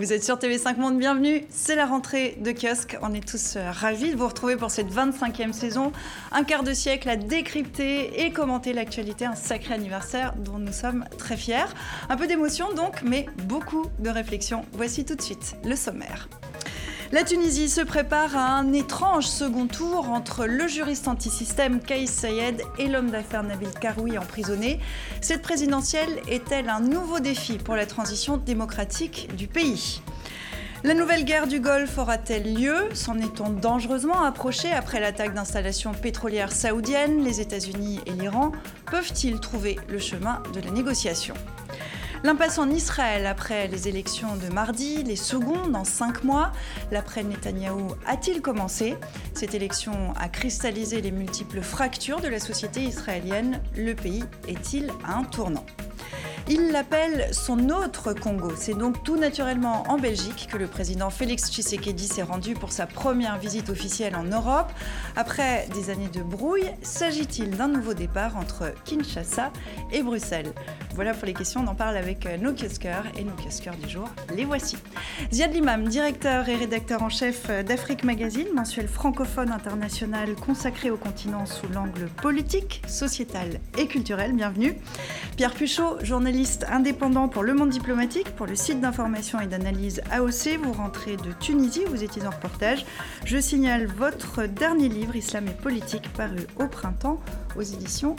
Vous êtes sur TV5 Monde, bienvenue. C'est la rentrée de kiosque. On est tous euh, ravis de vous retrouver pour cette 25e saison. Un quart de siècle à décrypter et commenter l'actualité. Un sacré anniversaire dont nous sommes très fiers. Un peu d'émotion donc, mais beaucoup de réflexion. Voici tout de suite le sommaire. La Tunisie se prépare à un étrange second tour entre le juriste antisystème Kais Sayed et l'homme d'affaires Nabil Karoui emprisonné. Cette présidentielle est-elle un nouveau défi pour la transition démocratique du pays? La nouvelle guerre du Golfe aura-t-elle lieu? S'en est-on dangereusement approché après l'attaque d'installations pétrolières saoudiennes Les États-Unis et l'Iran? Peuvent-ils trouver le chemin de la négociation? L'impasse en Israël après les élections de mardi, les secondes en cinq mois. L'après Netanyahou a-t-il commencé? Cette élection a cristallisé les multiples fractures de la société israélienne. Le pays est-il à un tournant? Il l'appelle son autre Congo. C'est donc tout naturellement en Belgique que le président Félix Tshisekedi s'est rendu pour sa première visite officielle en Europe. Après des années de brouille, s'agit-il d'un nouveau départ entre Kinshasa et Bruxelles? Voilà pour les questions, on en parle avec euh, nos kiosqueurs et nos kiosqueurs du jour. Les voici. Ziad Limam, directeur et rédacteur en chef d'Afrique Magazine, mensuel francophone international consacré au continent sous l'angle politique, sociétal et culturel. Bienvenue. Pierre Puchot, journaliste indépendant pour Le Monde Diplomatique, pour le site d'information et d'analyse AOC. Vous rentrez de Tunisie, vous étiez en reportage. Je signale votre dernier livre, Islam et politique, paru au printemps aux éditions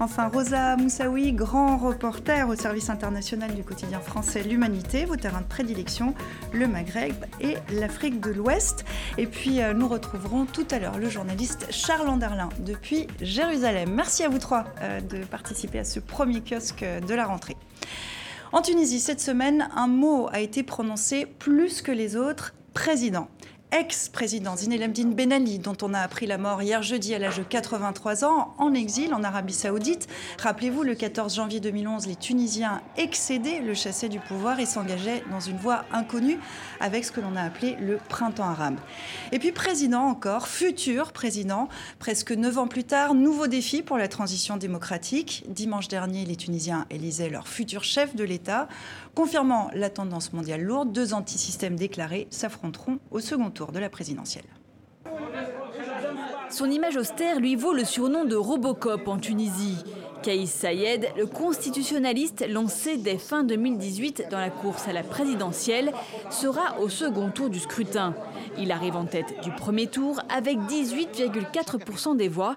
Enfin, Rosa Moussaoui, grand reporter au service international du quotidien français L'Humanité, vos terrains de prédilection, le Maghreb et l'Afrique de l'Ouest. Et puis, euh, nous retrouverons tout à l'heure le journaliste Charles Anderlin depuis Jérusalem. Merci à vous trois euh, de participer à ce premier kiosque de la rentrée. En Tunisie, cette semaine, un mot a été prononcé plus que les autres, président ex-président Zinedine Ben Ali, dont on a appris la mort hier jeudi à l'âge de 83 ans, en exil en Arabie Saoudite. Rappelez-vous, le 14 janvier 2011, les Tunisiens excédaient le chassé du pouvoir et s'engageaient dans une voie inconnue avec ce que l'on a appelé le printemps arabe. Et puis président encore, futur président, presque neuf ans plus tard, nouveau défi pour la transition démocratique. Dimanche dernier, les Tunisiens élisaient leur futur chef de l'État. Confirmant la tendance mondiale lourde, deux antisystèmes déclarés s'affronteront au second tour de la présidentielle. Son image austère lui vaut le surnom de Robocop en Tunisie. Kaïs Sayed, le constitutionnaliste lancé dès fin 2018 dans la course à la présidentielle, sera au second tour du scrutin. Il arrive en tête du premier tour avec 18,4% des voix,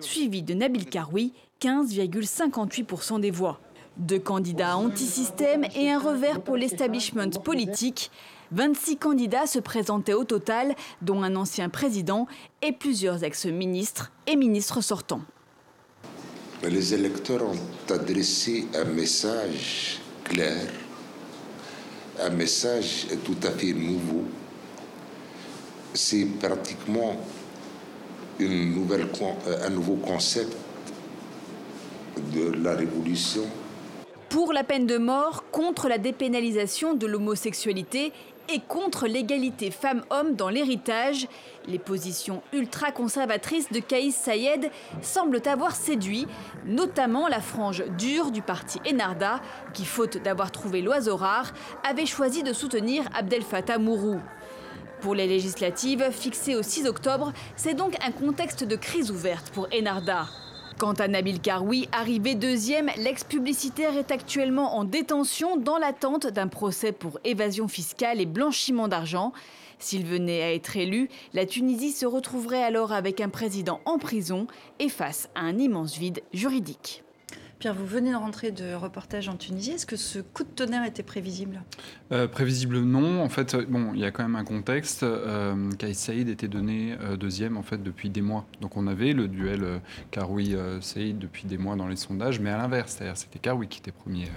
suivi de Nabil Karoui, 15,58% des voix. Deux candidats anti-système et un revers pour l'establishment politique. 26 candidats se présentaient au total, dont un ancien président et plusieurs ex-ministres et ministres sortants. Les électeurs ont adressé un message clair, un message tout à fait nouveau. C'est pratiquement nouvelle, un nouveau concept de la révolution pour la peine de mort, contre la dépénalisation de l'homosexualité et contre l'égalité femmes-hommes dans l'héritage. Les positions ultra-conservatrices de Kaïs Sayed semblent avoir séduit, notamment la frange dure du parti Enarda, qui, faute d'avoir trouvé l'oiseau rare, avait choisi de soutenir Abdel Fattah Mourou. Pour les législatives, fixées au 6 octobre, c'est donc un contexte de crise ouverte pour Enarda. Quant à Nabil Karoui, arrivé deuxième, l'ex-publicitaire est actuellement en détention dans l'attente d'un procès pour évasion fiscale et blanchiment d'argent. S'il venait à être élu, la Tunisie se retrouverait alors avec un président en prison et face à un immense vide juridique. Pierre, vous venez de rentrer de reportage en Tunisie. Est-ce que ce coup de tonnerre était prévisible? Euh, Prévisible, non. En fait, bon, il y a quand même un contexte. Euh, Saïd était donné euh, deuxième en fait depuis des mois. Donc on avait le duel euh, Karoui Saïd depuis des mois dans les sondages, mais à l'inverse, c'est-à-dire c'était Karoui qui était premier.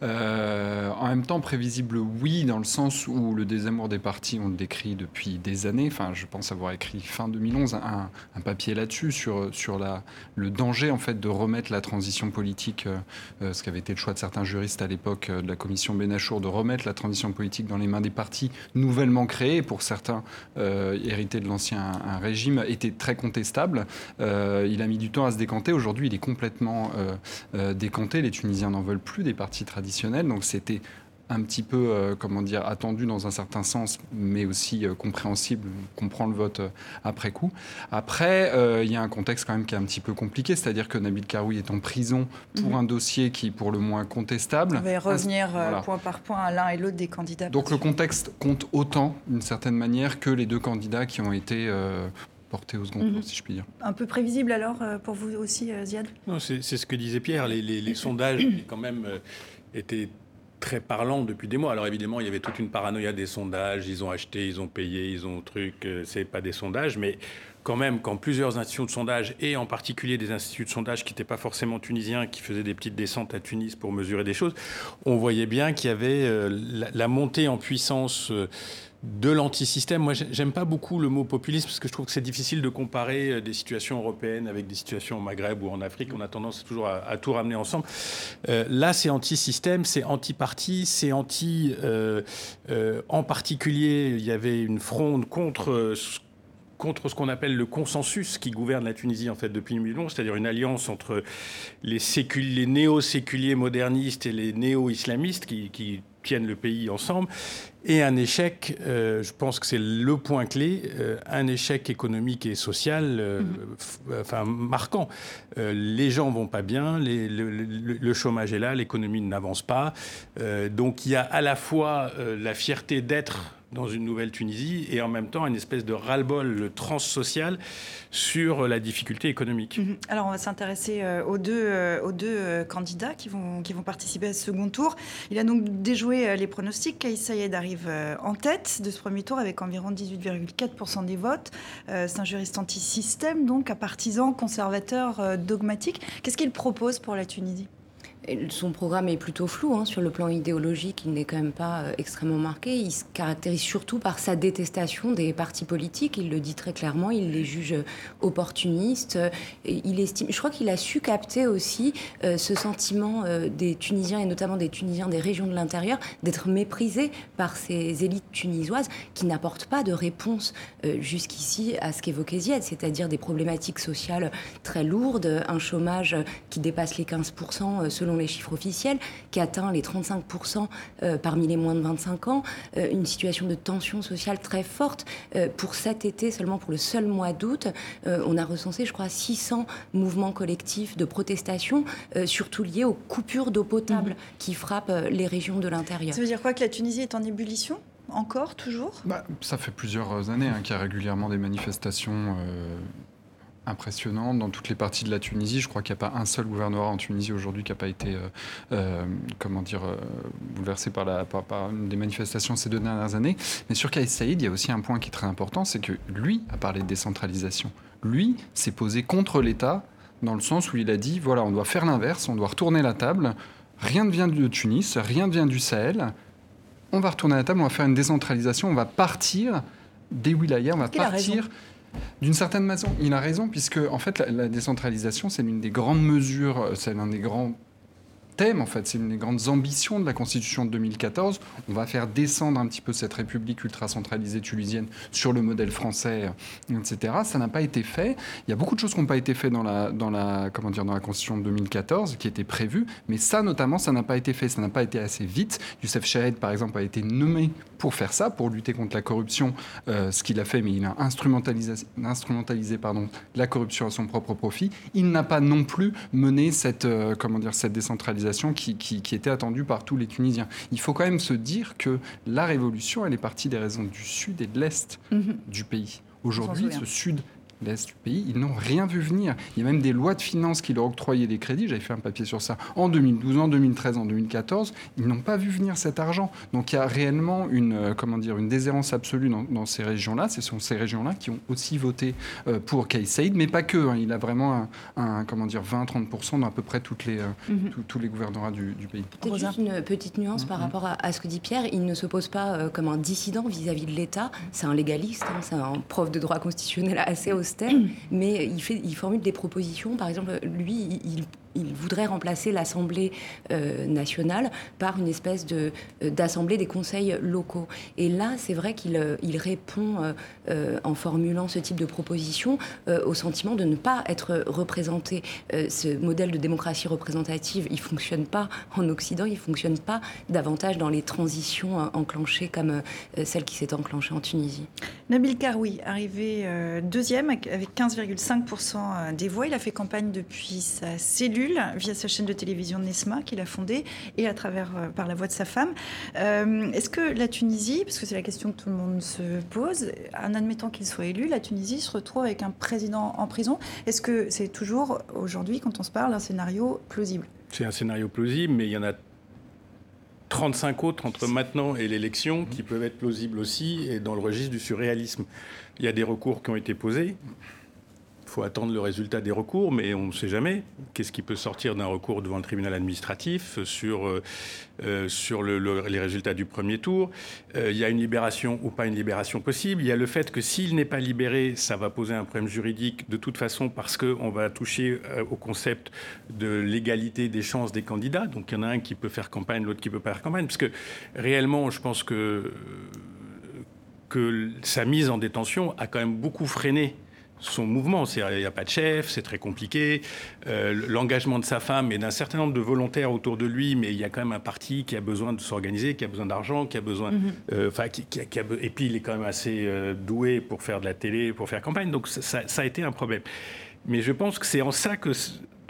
en même temps, prévisible, oui, dans le sens où le désamour des partis, on le décrit depuis des années. Enfin, je pense avoir écrit fin 2011 un, un papier là-dessus sur sur la le danger en fait de remettre la transition politique politique, ce qui avait été le choix de certains juristes à l'époque de la commission Benachour, de remettre la transition politique dans les mains des partis nouvellement créés, pour certains hérités de l'ancien régime, était très contestable. il a mis du temps à se décanter. Aujourd'hui, il est complètement décanté. Les Tunisiens n'en veulent plus des partis traditionnels. Donc c'était un petit peu, euh, comment dire, attendu dans un certain sens, mais aussi euh, compréhensible, qu'on prend le vote euh, après coup. Après, il y a un contexte quand même qui est un petit peu compliqué, c'est-à-dire que Nabil Karoui est en prison pour mhm. un dossier qui est pour le moins contestable. On va revenir point par point à l'un et l'autre des candidats. Donc le contexte compte autant, d'une certaine manière, que les deux candidats qui ont été portés au second tour, mhm. si je puis dire. Un peu prévisible alors pour vous aussi, Ziad? Non, c'est ce que disait Pierre. Les, les sondages, quand même, étaient très parlant depuis des mois. Alors évidemment, il y avait toute une paranoïa des sondages. Ils ont acheté, ils ont payé, ils ont truc. Euh, c'est pas des sondages, mais quand même, quand plusieurs institutions de sondage, et en particulier des instituts de sondage qui n'étaient pas forcément tunisiens, qui faisaient des petites descentes à Tunis pour mesurer des choses, on voyait bien qu'il y avait euh, la, montée en puissance. De l'antisystème. Moi, j'aime pas beaucoup le mot populisme parce que je trouve que c'est difficile de comparer euh, des situations européennes avec des situations au Maghreb ou en Afrique. On a tendance toujours à, tout ramener ensemble. Euh, là, c'est anti-système, c'est anti-parti, c'est anti. Euh, en particulier, il y avait une fronde contre contre ce qu'on appelle le consensus qui gouverne la Tunisie en fait depuis 2011, c'est-à-dire une alliance entre les, néo-séculiers modernistes et les néo-islamistes qui tiennent le pays ensemble, et un échec, euh, je pense que c'est le point clé, euh, un échec économique et social euh, mhm. enfin, marquant. les gens vont pas bien, les, le, chômage est là, l'économie n'avance pas. donc il y a à la fois la fierté d'être dans une nouvelle Tunisie et en même temps une espèce de ras-le-bol transsocial sur la difficulté économique. Mhm. Alors on va s'intéresser euh, aux deux, euh, euh, candidats qui vont, qui vont participer à ce second tour. Il a donc déjoué les pronostics. Kaïs Sayed arrive en tête de ce premier tour avec environ 18,4% des votes. C'est un juriste anti-système, donc un partisan, conservateur, dogmatique. Qu'est-ce qu'il propose pour la Tunisie? Son programme est plutôt flou hein, sur le plan idéologique, il n'est quand même pas euh, extrêmement marqué. Il se caractérise surtout par sa détestation des partis politiques. Il le dit très clairement, il les juge opportunistes. il estime, je crois qu'il a su capter aussi euh, ce sentiment euh, des Tunisiens et notamment des Tunisiens des régions de l'intérieur d'être méprisés par ces élites tunisoises qui n'apportent pas de réponse jusqu'ici à ce qu'évoquait Ziad, c'est-à-dire des problématiques sociales très lourdes, un chômage qui dépasse les 15% selon les chiffres officiels, qui atteint les 35% euh, parmi les moins de 25 ans, euh, une situation de tension sociale très forte. Euh, pour cet été, seulement pour le seul mois d'août, on a recensé, je crois, 600 mouvements collectifs de protestation, surtout liés aux coupures d'eau potable mhm. qui frappent les régions de l'intérieur. Ça veut dire quoi que la Tunisie est en ébullition encore, toujours? Bah, Ça fait plusieurs années hein, qu'il y a régulièrement des manifestations impressionnant dans toutes les parties de la Tunisie. Je crois qu'il n'y a pas un seul gouvernement en Tunisie aujourd'hui qui n'a pas été, euh, euh, comment dire, euh, bouleversé par, la, par, des manifestations ces deux dernières années. Mais sur Kaïs Saïd, il y a aussi un point qui est très important, c'est que lui a parlé de décentralisation. Lui s'est posé contre l'État dans le sens où il a dit, voilà, on doit faire l'inverse, on doit retourner la table. Rien ne vient de Tunis, rien ne vient du Sahel. On va retourner la table, on va faire une décentralisation, on va partir des wilayas, on va partir d'une certaine façon, il a raison, puisque en fait, la, décentralisation, c'est l'une des grandes mesures, c'est l'un des grands thème, en fait, c'est une des grandes ambitions de la Constitution de 2014. On va faire descendre un petit peu cette République ultra-centralisée tunisienne sur le modèle français, etc. Ça n'a pas été fait. Il y a beaucoup de choses qui n'ont pas été faites dans la, dans la, comment dire, dans la Constitution de 2014, qui étaient prévues, mais ça, notamment, ça n'a pas été fait. Ça n'a pas été assez vite. Youssef Chahed, par exemple, a été nommé pour faire ça, pour lutter contre la corruption, euh, ce qu'il a fait, mais il a instrumentalisé, instrumentalisé pardon, la corruption à son propre profit. Il n'a pas non plus mené cette, euh, comment dire, cette décentralisation qui, était attendue par tous les Tunisiens. Il faut quand même se dire que la révolution, elle est partie des raisons du sud et de l'est mhm. du pays. Aujourd'hui, ce sud l'Est du pays, ils n'ont rien vu venir. Il y a même des lois de finances qui leur octroyaient des crédits, j'avais fait un papier sur ça, en 2012, en 2013, en 2014, ils n'ont pas vu venir cet argent. Donc il y a réellement une, euh, comment dire, une déshérence absolue dans, ces régions-là. Ce sont ces régions-là qui ont aussi voté euh, pour Kais Saïd, mais pas que. Hein. Il a vraiment un, comment dire, 20-30% dans à peu près toutes les, euh, mhm. tous les gouvernements du, pays. Peut-être juste une petite nuance par mhm. rapport à, ce que dit Pierre. Il ne s'oppose pas comme un dissident vis-à-vis de l'État. C'est un légaliste, hein. c'est un prof de droit constitutionnel assez au mais il, fait, il formule des propositions. Par exemple, lui, il, il voudrait remplacer l'Assemblée nationale par une espèce de, d'assemblée des conseils locaux. Et là, c'est vrai qu'il il répond, en formulant ce type de proposition, au sentiment de ne pas être représenté. ce modèle de démocratie représentative, il fonctionne pas en Occident, il fonctionne pas davantage dans les transitions enclenchées comme celle qui s'est enclenchée en Tunisie. Nabil Karoui, arrivé euh, deuxième avec 15,5% euh, des voix. Il a fait campagne depuis sa cellule via sa chaîne de télévision Nesma qu'il a fondée et à travers euh, par la voix de sa femme. Est-ce que la Tunisie, parce que c'est la question que tout le monde se pose, en admettant qu'il soit élu, la Tunisie se retrouve avec un président en prison? Est-ce que c'est toujours aujourd'hui, quand on se parle, un scénario plausible? C'est un scénario plausible, mais il y en a 35 autres entre maintenant et l'élection qui peuvent être plausibles aussi et dans le registre du surréalisme. Il y a des recours qui ont été posés. Il faut attendre le résultat des recours, mais on ne sait jamais. Qu'est-ce qui peut sortir d'un recours devant le tribunal administratif sur, euh, euh, sur les résultats du premier tour euh, Il y a une libération ou pas une libération possible. Il y a le fait que s'il n'est pas libéré, ça va poser un problème juridique de toute façon parce qu'on va toucher au concept de l'égalité des chances des candidats. Donc il y en a un qui peut faire campagne, l'autre qui peut pas faire campagne. Parce que réellement, je pense que que sa mise en détention a quand même beaucoup freiné son mouvement. Il n'y a pas de chef, c'est très compliqué. Euh, l'engagement de sa femme et d'un certain nombre de volontaires autour de lui, mais il y a quand même un parti qui a besoin de s'organiser, qui a besoin d'argent, qui a besoin. Mhm. Euh, enfin, qui, et puis il est quand même assez euh, doué pour faire de la télé, pour faire campagne. Donc ça, a été un problème. Mais je pense que c'est en ça que,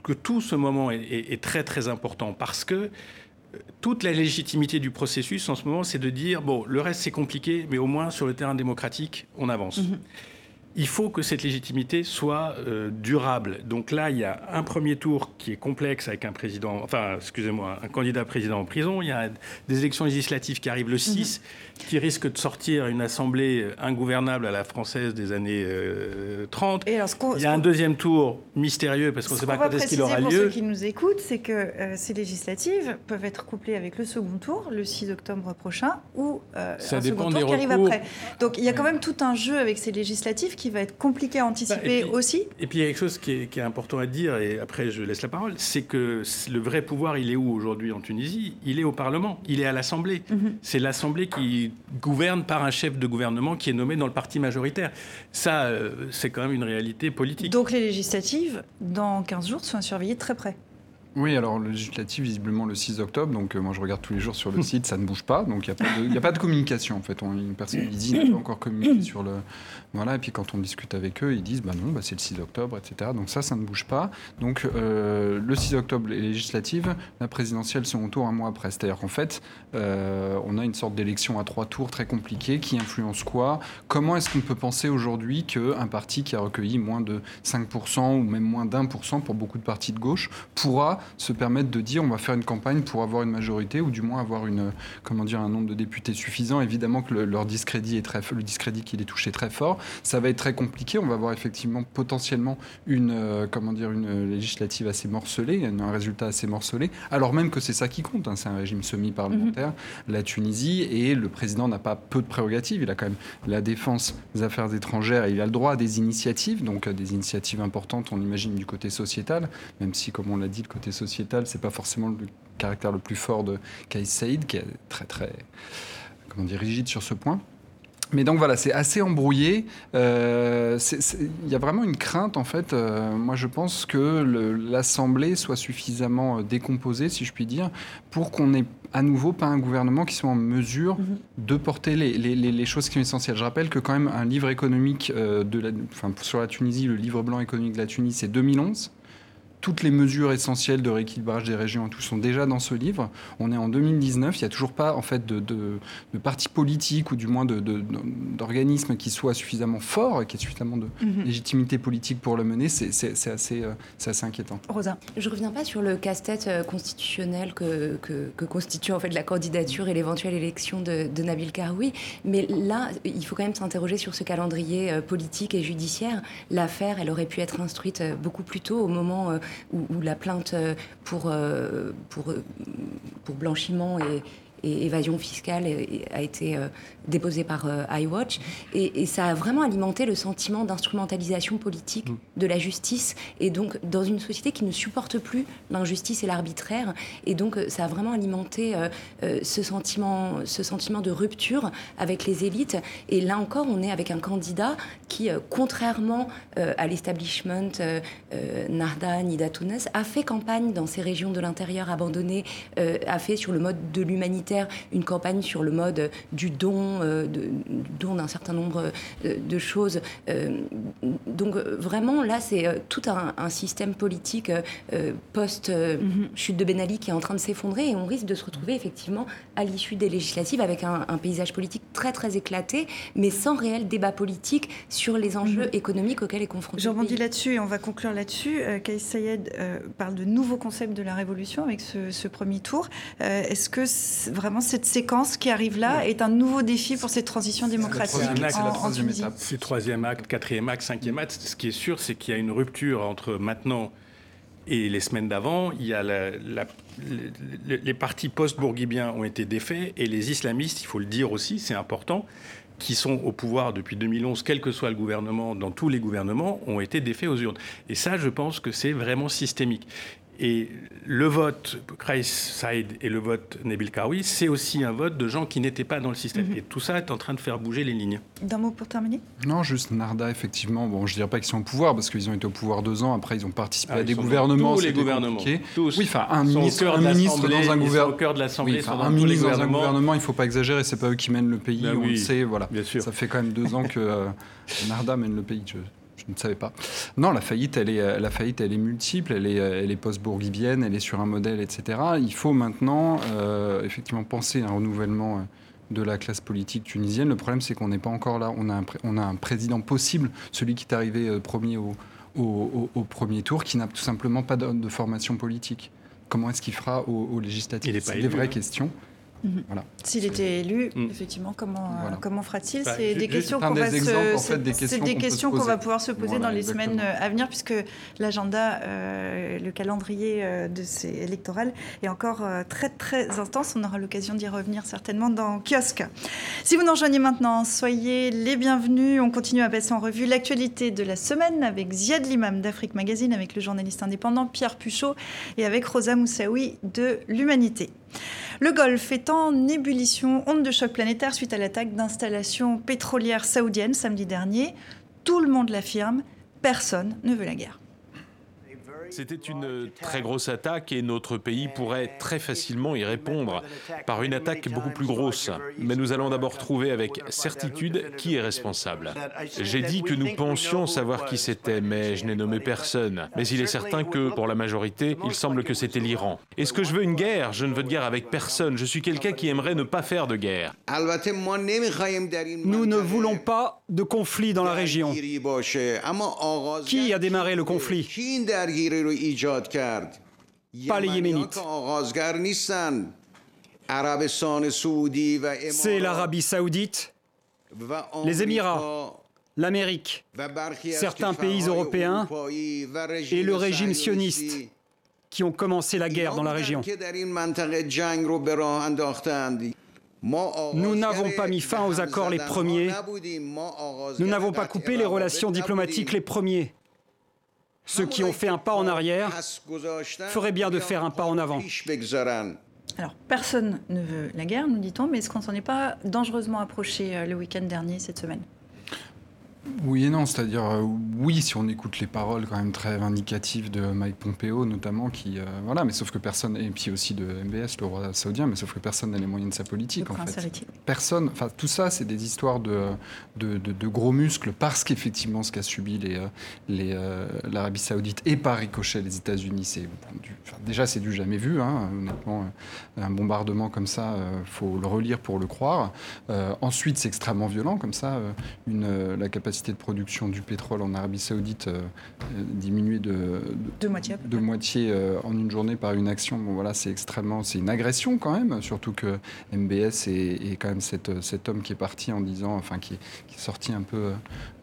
que tout ce moment est, très très important parce que toute la légitimité du processus en ce moment, c'est de dire bon, le reste c'est compliqué, mais au moins sur le terrain démocratique, on avance. Mhm il faut que cette légitimité soit euh, durable. Donc là, il y a un premier tour qui est complexe avec un président, enfin, excusez-moi, un candidat président en prison. Il y a des élections législatives qui arrivent le 6, mhm. qui risquent de sortir une assemblée ingouvernable à la française des années 30. Euh, il y a un deuxième tour mystérieux parce qu'on ne sait pas quand est-ce qu'il aura lieu. Pour ceux qui nous écoutent, c'est que euh, ces législatives peuvent être couplées avec le second tour, le 6 octobre prochain, ou un second tour qui arrive après. Donc il y a quand même tout un jeu avec ces législatives qui va être compliqué à anticiper bah, aussi. Et puis il y a quelque chose qui est, important à dire, et après je laisse la parole, c'est que le vrai pouvoir, il est où aujourd'hui en Tunisie? Il est au Parlement, il est à l'Assemblée. Mhm. C'est l'Assemblée qui gouverne par un chef de gouvernement qui est nommé dans le parti majoritaire. Ça, euh, c'est quand même une réalité politique. Donc les législatives, dans 15 jours, sont à surveiller très près. Oui, alors le législatif, visiblement le 6 octobre, donc euh, moi je regarde tous les jours sur le site, ça ne bouge pas, donc il n'y a, pas de communication en fait. On, une personne qui dit n'a pas encore communiqué sur le. Et puis quand on discute avec eux, ils disent bah non, bah, c'est le 6 octobre, etc. Donc ça, ça ne bouge pas. Donc euh, le 6 octobre, les législatives, la présidentielle, second tour un mois après. C'est-à-dire qu'en fait, euh, on a une sorte d'élection à trois tours très compliquée qui influence quoi? Comment est-ce qu'on peut penser aujourd'hui qu'un parti qui a recueilli moins de 5% ou même moins d'un pour cent pour beaucoup de partis de gauche pourra se permettre de dire on va faire une campagne pour avoir une majorité ou du moins avoir une, comment dire, un nombre de députés suffisant? Évidemment que le, leur discrédit est très, le discrédit qui est touché très fort. Ça va être très compliqué. On va avoir effectivement potentiellement une, euh, comment dire, une législative assez morcelée, un résultat assez morcelé, alors même que c'est ça qui compte. Hein. c'est un régime semi-parlementaire, mhm. la Tunisie, et le président n'a pas peu de prérogatives. Il a quand même la défense des affaires étrangères et il a le droit à des initiatives, donc des initiatives importantes, on imagine, du côté sociétal, même si, comme on l'a dit, le côté sociétal, c'est pas forcément le caractère le plus fort de Kais Saïd, qui est très très comment dire rigide sur ce point. Mais donc voilà, c'est assez embrouillé. Euh, il y a vraiment une crainte, en fait. Euh, moi, je pense que l'Assemblée soit suffisamment euh, décomposée, si je puis dire, pour qu'on ait à nouveau pas un gouvernement qui soit en mesure mm-hmm. de porter les, les, les, choses qui sont essentielles. Je rappelle que quand même un livre économique de la, enfin, sur la Tunisie, le livre blanc économique de la Tunisie, c'est 2011 toutes les mesures essentielles de rééquilibrage des régions tout sont déjà dans ce livre. On est en 2019, il n'y a toujours pas en fait de, de, de parti politique ou du moins d'organisme qui soit suffisamment fort, qui ait suffisamment de mhm. légitimité politique pour le mener. C'est assez, euh, assez inquiétant. Rosa, je reviens pas sur le casse-tête euh, constitutionnel que, que, constitue en fait la candidature et l'éventuelle élection de, de, Nabil Karoui, mais là, il faut quand même s'interroger sur ce calendrier euh, politique et judiciaire. L'affaire, elle aurait pu être instruite beaucoup plus tôt, au moment où, la plainte euh, pour, euh, euh, pour blanchiment et, et évasion fiscale a été déposé par iWatch. Et, et, ça a vraiment alimenté le sentiment d'instrumentalisation politique mm. de la justice. Et donc, dans une société qui ne supporte plus l'injustice et l'arbitraire. Et donc, ça a vraiment alimenté ce, sentiment, ce sentiment de rupture avec les élites. Et là encore, on est avec un candidat qui, contrairement à l'establishment Narda, Nida Tounes, a fait campagne dans ces régions de l'intérieur abandonnées, a fait sur le mode de une campagne sur le mode du don, euh, de, don d'un certain nombre euh, de choses. Euh, donc vraiment, là, c'est tout un, système politique post-chute de Ben Ali qui est en train de s'effondrer et on risque de se retrouver effectivement à l'issue des législatives avec un, paysage politique très très éclaté, mais sans réel débat politique sur les enjeux mhm. économiques auxquels est confronté. Je rebondis là-dessus et on va conclure là-dessus. Euh, Sayed parle de nouveaux concepts de la révolution avec ce, premier tour. Est-ce que vraiment cette séquence qui arrive là est un nouveau défi pour cette transition démocratique C'est la troisième étape. C'est troisième acte, quatrième acte, cinquième acte. Ce qui est sûr, c'est qu'il y a une rupture entre maintenant et les semaines d'avant. Il y a les partis post-bourguibiens ont été défaits et les islamistes, il faut le dire aussi, c'est important, qui sont au pouvoir depuis 2011, quel que soit le gouvernement, dans tous les gouvernements, ont été défaits aux urnes. Et ça, je pense que c'est vraiment systémique. Et le vote Kreis Saïd et le vote Nabil Karoui, c'est aussi un vote de gens qui n'étaient pas dans le système. Mhm. Et tout ça est en train de faire bouger les lignes. D'un mot pour terminer? Non, juste Narda, effectivement. Bon, je ne dirais pas qu'ils sont au pouvoir, parce qu'ils ont été au pouvoir deux ans. Après, ils ont participé ah, à des gouvernements. Tous les gouvernements. Tous. Oui, enfin, un ministre, un ministre dans un gouvernement. au cœur de l'Assemblée. un ministre dans un gouvernement, il ne faut pas exagérer. C'est pas eux qui mènent le pays. Ben on le sait, voilà. Bien sûr. Ça fait quand même deux ans que euh, Narda mène le pays je ne savais pas. Non, la faillite, elle est, euh, la faillite, elle est multiple, elle est, euh, elle est post-bourguibienne, elle est sur un modèle, etc. Il faut maintenant, euh, effectivement, penser à un renouvellement de la classe politique tunisienne. Le problème, c'est qu'on n'est pas encore là. On a, un, on a un président possible, celui qui est arrivé premier au, au, premier tour, qui n'a tout simplement pas de, formation politique. Comment est-ce qu'il fera aux, législatives C'est des vraies hein. questions. Mhm. S'il était élu, mm. effectivement, comment, euh, comment fera-t-il bah, C'est des questions qu'on va, des questions qu'on va pouvoir se poser dans les semaines euh, à venir, puisque l'agenda, euh, le calendrier de ces électoral est encore très très intense. On aura l'occasion d'y revenir certainement dans kiosque. Si vous nous rejoignez maintenant, soyez les bienvenus. On continue à passer en revue l'actualité de la semaine avec Ziad Limam d'Afrique Magazine, avec le journaliste indépendant Pierre Puchot et avec Rosa Moussaoui de l'Humanité. Le Golfe est en ébullition, onde de choc planétaire suite à l'attaque d'installations pétrolières saoudiennes samedi dernier. Tout le monde l'affirme, personne ne veut la guerre. C'était une très grosse attaque et notre pays pourrait très facilement y répondre par une attaque beaucoup plus grosse. Mais nous allons d'abord trouver avec certitude qui est responsable. J'ai dit que nous pensions savoir qui c'était, mais je n'ai nommé personne. Mais il est certain que pour la majorité, il semble que c'était l'Iran. Est-ce que je veux une guerre? Je ne veux de guerre avec personne. Je suis quelqu'un qui aimerait ne pas faire de guerre. Nous ne voulons pas de conflit dans la région. Qui a démarré le conflit? Pas les Yéménites. C'est l'Arabie saoudite, les Émirats, l'Amérique, certains pays européens et le régime sioniste qui ont commencé la guerre dans la région. Nous n'avons pas mis fin aux accords les premiers. Nous n'avons pas coupé les relations diplomatiques les premiers. Ceux qui ont fait un pas en arrière feraient bien de faire un pas en avant. Alors, personne ne veut la guerre, nous dit-on, mais est-ce qu'on s'en est pas dangereusement approché euh, le week-end dernier, cette semaine? Oui et non, c'est-à-dire euh, oui si on écoute les paroles quand même très vindicatives de Mike Pompeo notamment, qui euh, voilà, mais sauf que personne et puis aussi de MBS, le roi saoudien, mais sauf que personne n'a les moyens de sa politique en fait. Personne, enfin tout ça, c'est des histoires de de, de, gros muscles parce qu'effectivement ce qu'a subi les euh, les l'Arabie saoudite et par ricochet les États-Unis, c'est déjà c'est du jamais vu, hein, honnêtement, un bombardement comme ça, faut le relire pour le croire. ensuite, c'est extrêmement violent comme ça, une la capacité de production du pétrole en Arabie Saoudite euh, euh, diminuée de, de, moitié, de moitié euh, en une journée par une action. Bon, voilà, c'est extrêmement, c'est une agression quand même, surtout que MBS est, quand même cet, cet homme qui est parti en disant, enfin qui, qui est sorti un peu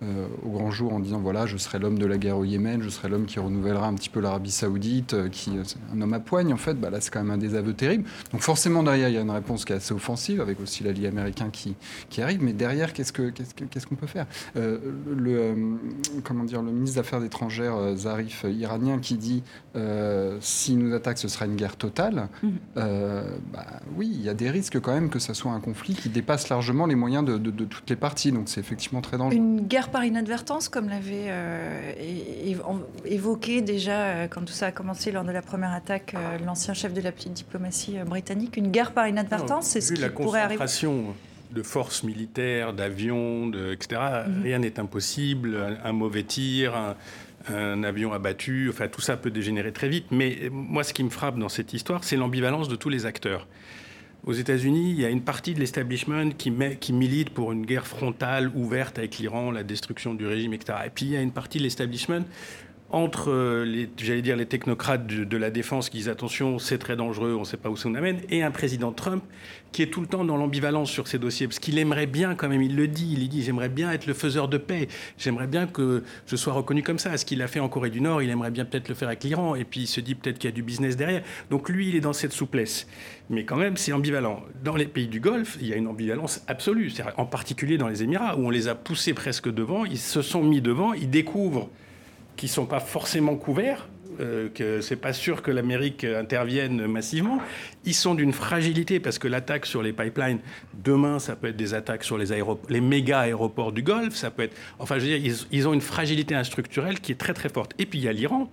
euh, au grand jour en disant voilà, je serai l'homme de la guerre au Yémen, je serai l'homme qui renouvellera un petit peu l'Arabie Saoudite, qui un homme à poigne en fait. Bah, là, c'est quand même un désaveu terrible. Donc forcément derrière, il y a une réponse qui est assez offensive, avec aussi l'allié américain qui, qui arrive. Mais derrière, qu'est-ce que qu'est-ce qu'on peut faire? Le comment dire, le ministre des Affaires étrangères Zarif iranien qui dit si nous attaquent, ce sera une guerre totale. Mmh. Bah, oui, il y a des risques quand même que ça soit un conflit qui dépasse largement les moyens de, toutes les parties. Donc c'est effectivement très dangereux. Une guerre par inadvertance, comme l'avait euh, évoqué déjà euh, quand tout ça a commencé lors de la première attaque, euh, l'ancien chef de la petite diplomatie britannique. Une guerre par inadvertance, c'est ce qui la pourrait arriver. De forces militaires, d'avions, etc. Mhm. Rien n'est impossible. Un, mauvais tir, un, un avion abattu, enfin tout ça peut dégénérer très vite. Mais moi, ce qui me frappe dans cette histoire, c'est l'ambivalence de tous les acteurs. Aux États-Unis, il y a une partie de l'establishment qui, qui, milite pour une guerre frontale ouverte avec l'Iran, la destruction du régime, etc. Et puis il y a une partie de l'establishment entre euh, les, j'allais dire, les technocrates de, la défense qui disent attention, c'est très dangereux, on ne sait pas où ça nous amène, et un président Trump qui est tout le temps dans l'ambivalence sur ces dossiers, parce qu'il aimerait bien quand même, il le dit, il dit j'aimerais bien être le faiseur de paix, j'aimerais bien que je sois reconnu comme ça. Ce qu'il a fait en Corée du Nord, il aimerait bien peut-être le faire avec l'Iran, et puis il se dit peut-être qu'il y a du business derrière. Donc lui, il est dans cette souplesse. Mais quand même, c'est ambivalent. Dans les pays du Golfe, il y a une ambivalence absolue, en particulier dans les Émirats, où on les a poussés presque devant, ils se sont mis devant, ils découvrent qui ne sont pas forcément couverts, euh, que c'est pas sûr que l'Amérique intervienne massivement. Ils sont d'une fragilité parce que l'attaque sur les pipelines, demain, ça peut être des attaques sur les, méga aéroports du Golfe, ça peut être. Enfin, je veux dire, ils, ont une fragilité structurelle qui est très très forte. Et puis il y a l'Iran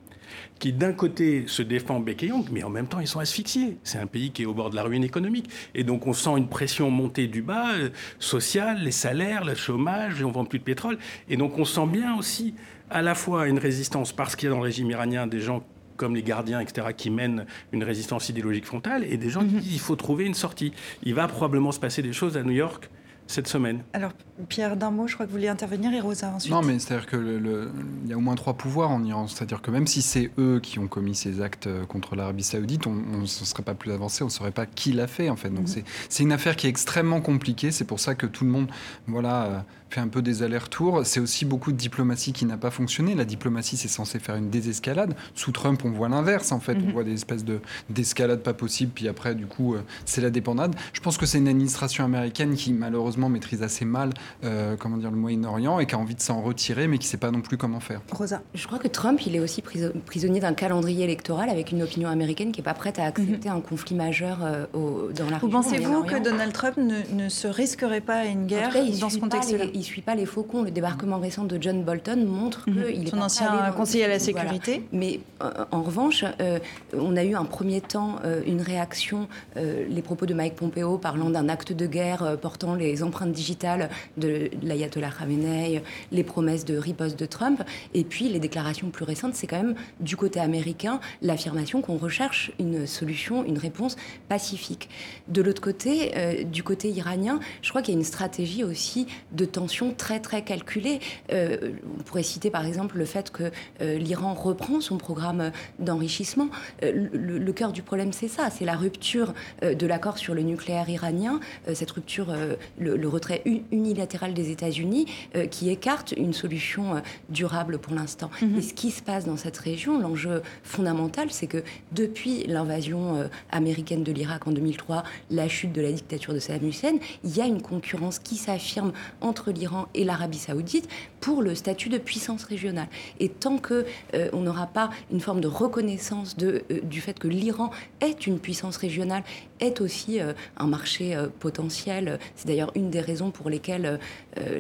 qui d'un côté se défend bec mais en même temps ils sont asphyxiés. C'est un pays qui est au bord de la ruine économique. Et donc on sent une pression montée du bas, euh, sociale, les salaires, le chômage, et on vend plus de pétrole. Et donc on sent bien aussi à la fois une résistance parce qu'il y a dans le régime iranien des gens comme les gardiens, etc., qui mènent une résistance idéologique frontale, et des gens qui mhm. disent qu'il faut trouver une sortie. Il va probablement se passer des choses à New York cette semaine. Alors, Pierre, d'un mot, je crois que vous vouliez intervenir et Rosa ensuite. Non, mais c'est-à-dire qu'il y a au moins trois pouvoirs en Iran. C'est-à-dire que même si c'est eux qui ont commis ces actes euh, contre l'Arabie Saoudite, on ne serait pas plus avancé, on ne saurait pas qui l'a fait, en fait. Donc, mhm. c'est une affaire qui est extrêmement compliquée. C'est pour ça que tout le monde, voilà. Euh, fait un peu des allers-retours. C'est aussi beaucoup de diplomatie qui n'a pas fonctionné. La diplomatie, c'est censé faire une désescalade. Sous Trump, on voit l'inverse, en fait. On mhm. voit des espèces de, d'escalade pas possible, puis après, du coup, euh, c'est la dépendade. Je pense que c'est une administration américaine qui, malheureusement, maîtrise assez mal, euh, comment dire, le Moyen-Orient et qui a envie de s'en retirer, mais qui ne sait pas non plus comment faire. Rosa. Je crois que Trump, il est aussi prisonnier d'un calendrier électoral avec une opinion américaine qui n'est pas prête à accepter mhm. un conflit majeur euh, au, dans la Vous pensez-vous que Donald Trump ne, se risquerait pas à une guerre dans ce contexte-là? Il suit pas les faucons. Le débarquement récent de John Bolton montre mhm. qu'il est son ancien conseiller à la sécurité. Mais euh, en revanche, euh, on a eu un premier temps euh, une réaction, les propos de Mike Pompeo parlant d'un acte de guerre portant les empreintes digitales de l'ayatollah Khamenei, les promesses de riposte de Trump, et puis les déclarations plus récentes, c'est quand même du côté américain l'affirmation qu'on recherche une solution, une réponse pacifique. De l'autre côté, du côté iranien, je crois qu'il y a une stratégie aussi de tension très très calculé. Euh, on pourrait citer par exemple le fait que euh, l'Iran reprend son programme d'enrichissement. Euh, le, cœur du problème, c'est ça, c'est la rupture de l'accord sur le nucléaire iranien, cette rupture, le, retrait unilatéral des États-Unis, qui écarte une solution durable pour l'instant. Mhm. Et ce qui se passe dans cette région, l'enjeu fondamental, c'est que depuis l'invasion américaine de l'Irak en 2003, la chute de la dictature de Saddam Hussein, il y a une concurrence qui s'affirme entre l'Iran et l'Arabie saoudite pour le statut de puissance régionale. Et tant que euh, on n'aura pas une forme de reconnaissance de, euh, du fait que l'Iran est une puissance régionale, est aussi euh, un marché potentiel, c'est d'ailleurs une des raisons pour lesquelles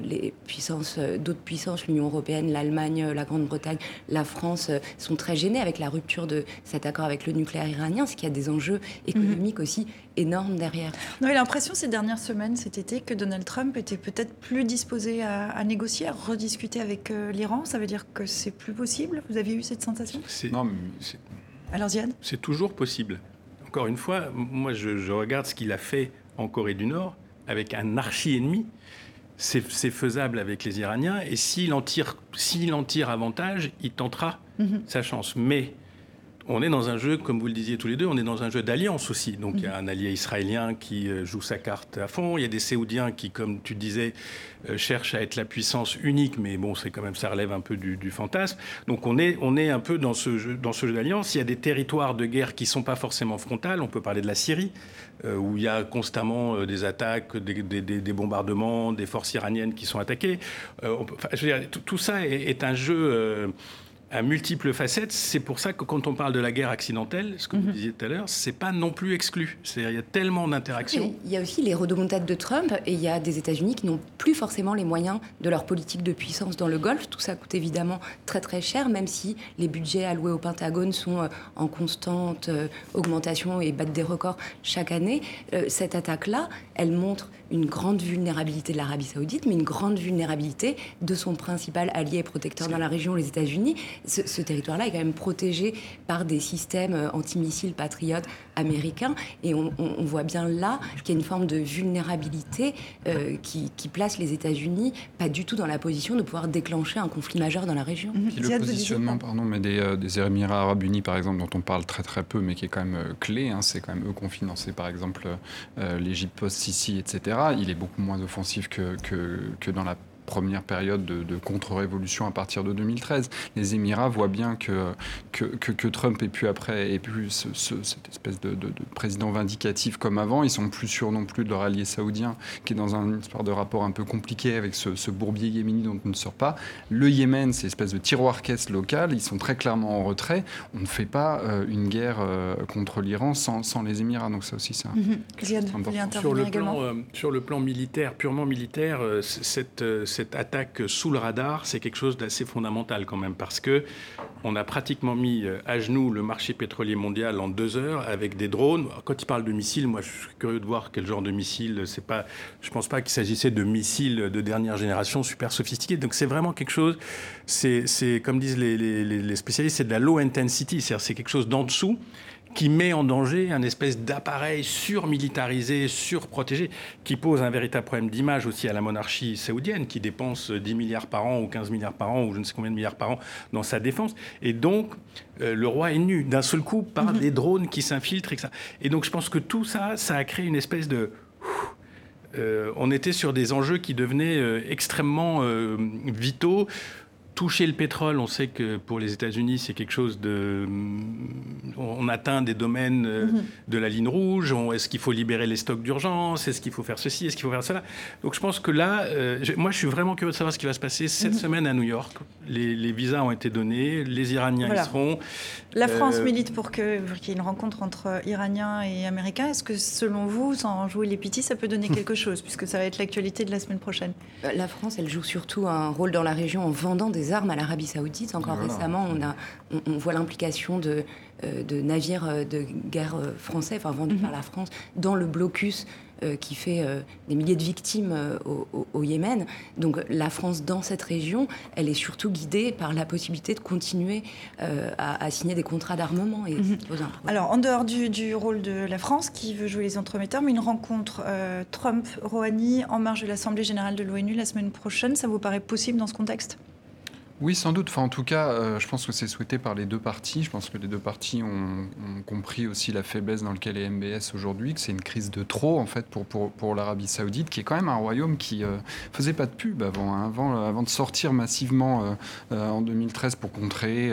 les puissances, d'autres puissances, l'Union européenne, l'Allemagne, la Grande-Bretagne, la France, sont très gênées avec la rupture de cet accord avec le nucléaire iranien, ce qui a des enjeux économiques mhm. aussi derrière. On avait l'impression ces dernières semaines, cet été, que Donald Trump était peut-être plus disposé à, négocier, à rediscuter avec euh, l'Iran. Ça veut dire que c'est plus possible? Vous avez eu cette sensation? Non, mais Alors Ziad? C'est toujours possible. Encore une fois, moi je, regarde ce qu'il a fait en Corée du Nord avec un archi-ennemi. C'est faisable avec les Iraniens et s'il en, tire, en tire avantage, il tentera mhm. sa chance. Mais on est dans un jeu, comme vous le disiez tous les deux, on est dans un jeu d'alliance aussi. Donc il y a un allié israélien qui euh, joue sa carte à fond, il y a des Séoudiens qui, comme tu disais, euh, cherchent à être la puissance unique, mais bon, c'est quand même, ça relève un peu du, fantasme. Donc on est, on est un peu dans ce jeu, jeu d'alliance. Il y a des territoires de guerre qui ne sont pas forcément frontales. On peut parler de la Syrie, euh, où il y a constamment des attaques, des, bombardements, des forces iraniennes qui sont attaquées. je tout, ça est un jeu à multiples facettes. C'est pour ça que quand on parle de la guerre accidentelle, ce que vous mhm. disiez tout à l'heure, c'est pas non plus exclu. Il y a tellement d'interactions. Il y a aussi les redemontades de Trump et il y a des États-Unis qui n'ont plus forcément les moyens de leur politique de puissance dans le Golfe. Tout ça coûte évidemment très très cher, même si les budgets alloués au Pentagone sont euh, en constante euh, augmentation et battent des records chaque année. Euh, cette attaque-là, elle montre une grande vulnérabilité de l'Arabie saoudite, mais une grande vulnérabilité de son principal allié et protecteur dans la région, les États-Unis. Ce, territoire-là est quand même protégé par des systèmes euh, antimissiles patriotes américains, et on, voit bien là qu'il y a une forme de vulnérabilité euh, qui, place les États-Unis pas du tout dans la position de pouvoir déclencher un conflit majeur dans la région. le positionnement, pardon, mais des, euh, des, Émirats arabes unis, par exemple, dont on parle très très peu, mais qui est quand même clé, hein, c'est quand même eux qui ont financé, par exemple, l'Égypte post-Sisi, etc il est beaucoup moins offensif que, dans la première période de, contre-révolution à partir de 2013. Les Émirats voient bien que, que, que, Trump ait pu après, ait pu cette espèce de, président vindicatif comme avant. Ils sont plus sûrs non plus de leur allié saoudien, qui est dans un histoire de rapport un peu compliqué avec ce, bourbier yéméni dont on ne sort pas. Le Yémen, c'est une espèce de tiroir-caisse local. Ils sont très clairement en retrait. On ne fait pas euh, une guerre euh, contre l'Iran sans, sans, les Émirats. Donc ça aussi, c'est mm-hmm. sur, le plan, euh, sur le plan militaire, purement militaire, cette, cette cette attaque sous le radar, c'est quelque chose d'assez fondamental quand même, parce que on a pratiquement mis euh, à genoux le marché pétrolier mondial en deux heures avec des drones. Quand il parle de missiles, moi je suis curieux de voir quel genre de missiles. C'est pas, je pense pas qu'il s'agissait de missiles de dernière génération super sophistiqués. Donc c'est vraiment quelque chose. C'est comme disent les, les spécialistes, c'est de la low intensity, c'est-à-dire c'est quelque chose d'en dessous qui met en danger un espèce d'appareil surmilitarisé, surprotégé, qui pose un véritable problème d'image aussi à la monarchie saoudienne, qui dépense 10 milliards par an ou 15 milliards par an ou je ne sais combien de milliards par an dans sa défense. Et donc, euh, le roi est nu d'un seul coup par mhm. des drones qui s'infiltrent. Et, et donc, je pense que tout ça, ça a créé une espèce de... Euh, on était sur des enjeux qui devenaient euh, extrêmement vitaux toucher le pétrole, on sait que pour les États-Unis, c'est quelque chose de. On atteint des domaines euh, mhm. de la ligne rouge. Est-ce qu'il faut libérer les stocks d'urgence Est-ce qu'il faut faire ceci Est-ce qu'il faut faire cela? Donc je pense que là, euh, moi, je suis vraiment curieux de savoir ce qui va se passer cette mhm. semaine à New York. Les, visas ont été donnés, les Iraniens y seront. La France euh, milite pour qu'il y ait une rencontre entre Iraniens et Américains. Est-ce que, selon vous, sans jouer les pitis, ça peut donner quelque chose, puisque ça va être l'actualité de la semaine prochaine? La France, elle joue surtout un rôle dans la région en vendant des armes à l'Arabie Saoudite. Encore récemment, on, a, on, voit l'implication de, euh, de, navires euh, de guerre euh, français, enfin vendus mhm. par la France, dans le blocus qui fait des milliers de victimes au, Yémen. Donc la France, dans cette région, elle est surtout guidée par la possibilité de continuer à, signer des contrats d'armement. Et mhm. Alors, en dehors du, du, rôle de la France, qui veut jouer les entremetteurs, mais une rencontre Trump-Rouhani en marge de l'Assemblée générale de l'ONU la semaine prochaine, ça vous paraît possible dans ce contexte? Oui, sans doute. Enfin, en tout cas, euh, je pense que c'est souhaité par les deux parties. Je pense que les deux parties ont, compris aussi la faiblesse dans laquelle est MBS aujourd'hui, que c'est une crise de trop en fait pour, pour, pour l'Arabie Saoudite, qui est quand même un royaume qui euh, faisait pas de pub avant, hein. avant, avant de sortir massivement euh, en 2013 pour contrer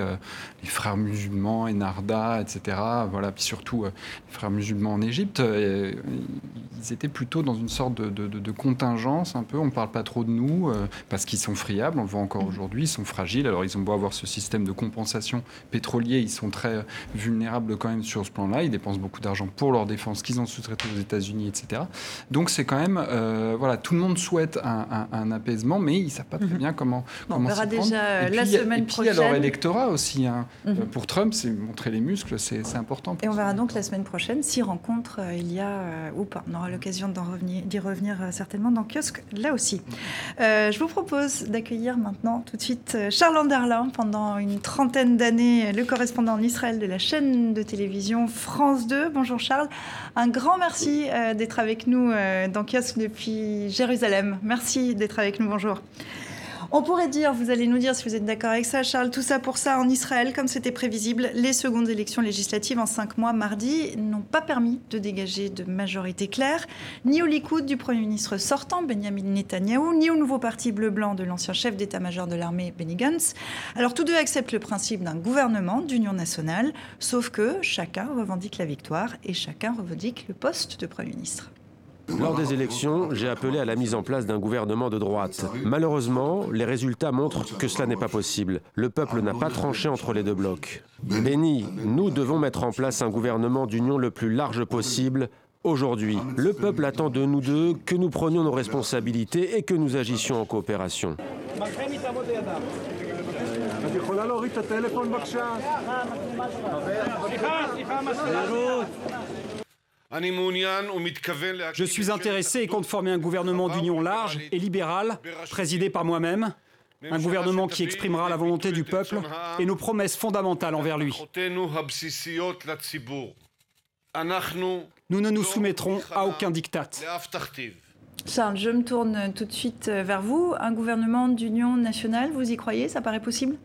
les frères musulmans, Enarda, etc. Voilà, puis surtout les frères musulmans en Égypte, ils étaient plutôt dans une sorte de, de, de, contingence un peu. On parle pas trop de nous parce qu'ils sont friables. On le voit encore mmh. aujourd'hui. Ils sont alors ils ont beau avoir ce système de compensation pétrolier, ils sont très vulnérables quand même sur ce plan-là. Ils dépensent beaucoup d'argent pour leur défense qu'ils ont sous-traité aux États-Unis, etc. Donc c'est quand même, euh, voilà, tout le monde souhaite un, apaisement, mais ils ne savent pas très mhm. bien comment. comment on verra déjà la semaine prochaine. Et puis, à leur électorat aussi. Hein. Mhm. Euh, pour Trump, c'est montrer les muscles, c'est important. Et on verra donc la semaine prochaine si rencontre euh, il y a ou pas. On aura l'occasion d'y revenir, revenir certainement dans Kiosque, là aussi. je vous propose d'accueillir maintenant tout de suite Charles Anderlin, pendant une trentaine d'années, le correspondant en Israël de la chaîne de télévision France 2. Bonjour Charles. Un grand merci euh, d'être avec nous euh, dans Kiosque depuis Jérusalem. Merci d'être avec nous. Bonjour. On pourrait dire, vous allez nous dire si vous êtes d'accord avec ça, Charles, tout ça pour ça en Israël, comme c'était prévisible, les secondes élections législatives en cinq mois mardi n'ont pas permis de dégager de majorité claire, ni au Likoud du Premier ministre sortant, Benjamin Netanyahou, ni au nouveau parti bleu-blanc de l'ancien chef d'état-major de l'armée, Benny Gantz. Alors tous deux acceptent le principe d'un gouvernement d'union nationale, sauf que chacun revendique la victoire et chacun revendique le poste de Premier ministre. Lors des élections, j'ai appelé à la mise en place d'un gouvernement de droite. Malheureusement, les résultats montrent que cela n'est pas possible. Le peuple n'a pas tranché entre les deux blocs. Béni, nous devons mettre en place un gouvernement d'union le plus large possible. Aujourd'hui, le peuple attend de nous deux que nous prenions nos responsabilités et que nous agissions en coopération. Je suis intéressé et compte former un gouvernement d'union large et libéral, présidé par moi-même, un gouvernement qui exprimera la volonté du peuple et nos promesses fondamentales envers lui. Nous ne nous soumettrons à aucun diktat. Charles, je me tourne tout de suite vers vous. Un gouvernement d'union nationale, vous y croyez? Ça paraît possible?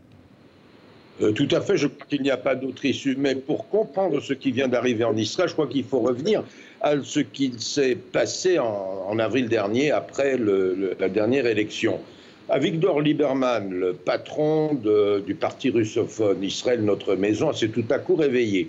Euh, tout à fait, je crois qu'il n'y a pas d'autre issue. Mais pour comprendre ce qui vient d'arriver en Israël, je crois qu'il faut revenir à ce qui s'est passé en, avril dernier, après la dernière élection. Victor Lieberman, le patron du parti russophone Israël Notre Maison, s'est tout à coup réveillé.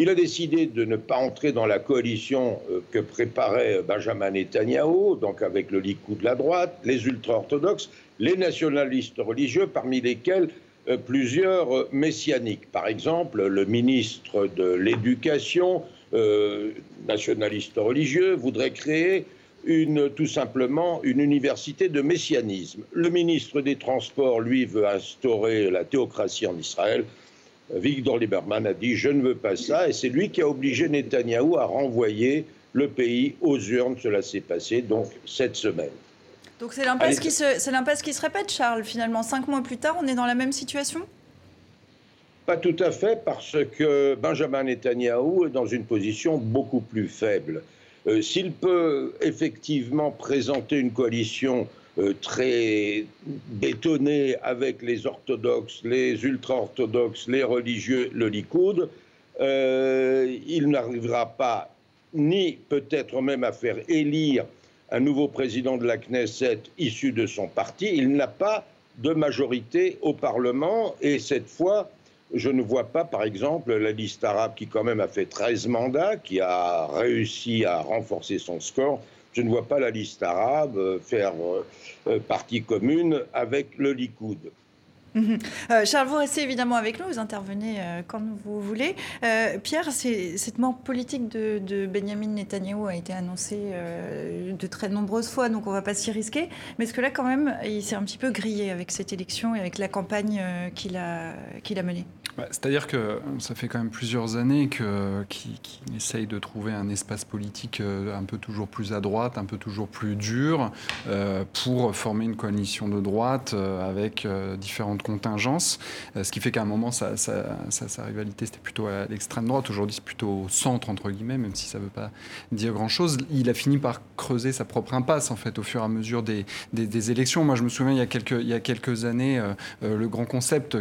Il a décidé de ne pas entrer dans la coalition euh, que préparait Benjamin Netanyahu, donc avec le Likoud de la droite, les ultra-orthodoxes, les nationalistes religieux, parmi lesquels plusieurs messianiques. Par exemple, le ministre de l'Éducation, euh, nationaliste religieux, voudrait créer une, tout simplement une université de messianisme. Le ministre des Transports, lui, veut instaurer la théocratie en Israël. Victor Lieberman a dit Je ne veux pas ça, et c'est lui qui a obligé Netanyahou à renvoyer le pays aux urnes. Cela s'est passé donc cette semaine. Donc c'est l'impasse qui, se, qui se répète, Charles, finalement. Cinq mois plus tard, on est dans la même situation? Pas tout à fait, parce que Benjamin Netanyahou est dans une position beaucoup plus faible. Euh, s'il peut effectivement présenter une coalition euh, très bétonnée avec les orthodoxes, les ultra-orthodoxes, les religieux, le Likoud, euh, il n'arrivera pas ni peut-être même à faire élire un nouveau président de la Knesset issu de son parti. Il n'a pas de majorité au Parlement et cette fois, je ne vois pas, par exemple, la liste arabe qui quand même a fait 13 mandats, qui a réussi à renforcer son score. Je ne vois pas la liste arabe faire euh, partie commune avec le Likoud. Mhm. Euh, Charles, vous restez évidemment avec nous, vous intervenez euh, quand vous voulez. Euh, Pierre, cette mort politique de, Benjamin Netanyahou a été annoncée de très nombreuses fois, donc on ne va pas s'y risquer. Mais est-ce que là, quand même, il s'est un petit peu grillé avec cette élection et avec la campagne qu'il a menée? Bah, c'est-à-dire que ça fait quand même plusieurs années qu'il essaye de trouver un espace politique euh, un peu toujours plus à droite, un peu toujours plus dur, euh, pour former une coalition de droite euh, avec différentes contingences. ce qui fait qu'à un moment, sa, rivalité, c'était plutôt à l'extrême droite. Aujourd'hui, c'est plutôt au centre, entre guillemets, même si ça ne veut pas dire grand-chose. Il a fini par creuser sa propre impasse, en fait, au fur et à mesure des, élections. Moi, je me souviens, il y a quelques, années, le grand concept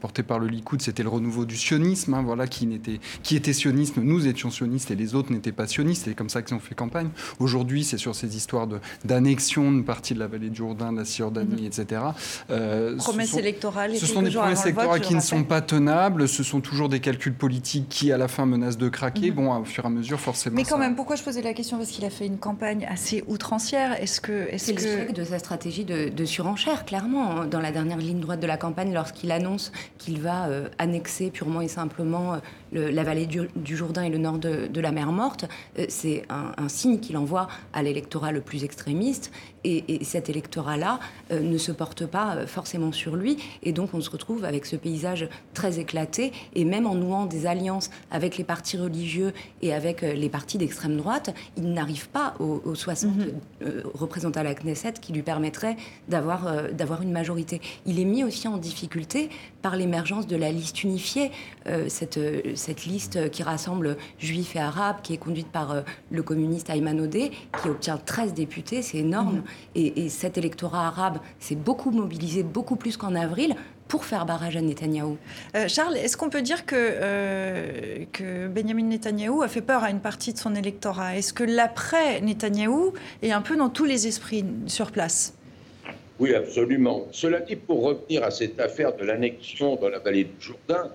porté par le c'était le renouveau du sionisme, hein, voilà, qui, était, qui était sioniste, nous étions sionistes et les autres n'étaient pas sionistes, c'est comme ça qu'ils ont fait campagne. Aujourd'hui, c'est sur ces histoires d'annexion d'une partie de la vallée du Jourdain, de la Cisjordanie, mhm. etc. Euh, promesses électorales. Ce sont des promesses électorales qui ne sont pas tenables, ce sont toujours des calculs politiques qui, à la fin, menacent de craquer. Mhm. Bon, au fur et à mesure, forcément. Mais quand même, pourquoi je posais la question? Parce qu'il a fait une campagne assez outrancière. Est-ce que. c'est -ce le de sa stratégie de, de, surenchère, clairement. Dans la dernière ligne droite de la campagne, lorsqu'il annonce qu'il va euh, annexer purement et simplement la vallée du, Jourdain et le nord de, la mer Morte, euh, c'est un, signe qu'il envoie à l'électorat le plus extrémiste. Et, cet électorat-là euh, ne se porte pas euh, forcément sur lui. Et donc on se retrouve avec ce paysage très éclaté. Et même en nouant des alliances avec les partis religieux et avec les partis d'extrême droite, il n'arrive pas aux, 60 mhm. représentants à la Knesset qui lui permettraient d'avoir une majorité. Il est mis aussi en difficulté par l'émergence de de la liste unifiée, cette, cette liste qui rassemble juifs et arabes, qui est conduite par le communiste Ayman Odeh, qui obtient 13 députés, c'est énorme. Mm-hmm. Et, et cet électorat arabe s'est beaucoup mobilisé, beaucoup plus qu'en avril, pour faire barrage à Netanyahou. Euh, Charles, est-ce qu'on peut dire que, euh, que Benjamin Netanyahou a fait peur à une partie de son électorat? Est-ce que l'après-Netanyahou est un peu dans tous les esprits sur place? Oui, absolument. Cela dit, pour revenir à cette affaire de l'annexion dans la vallée du Jourdain,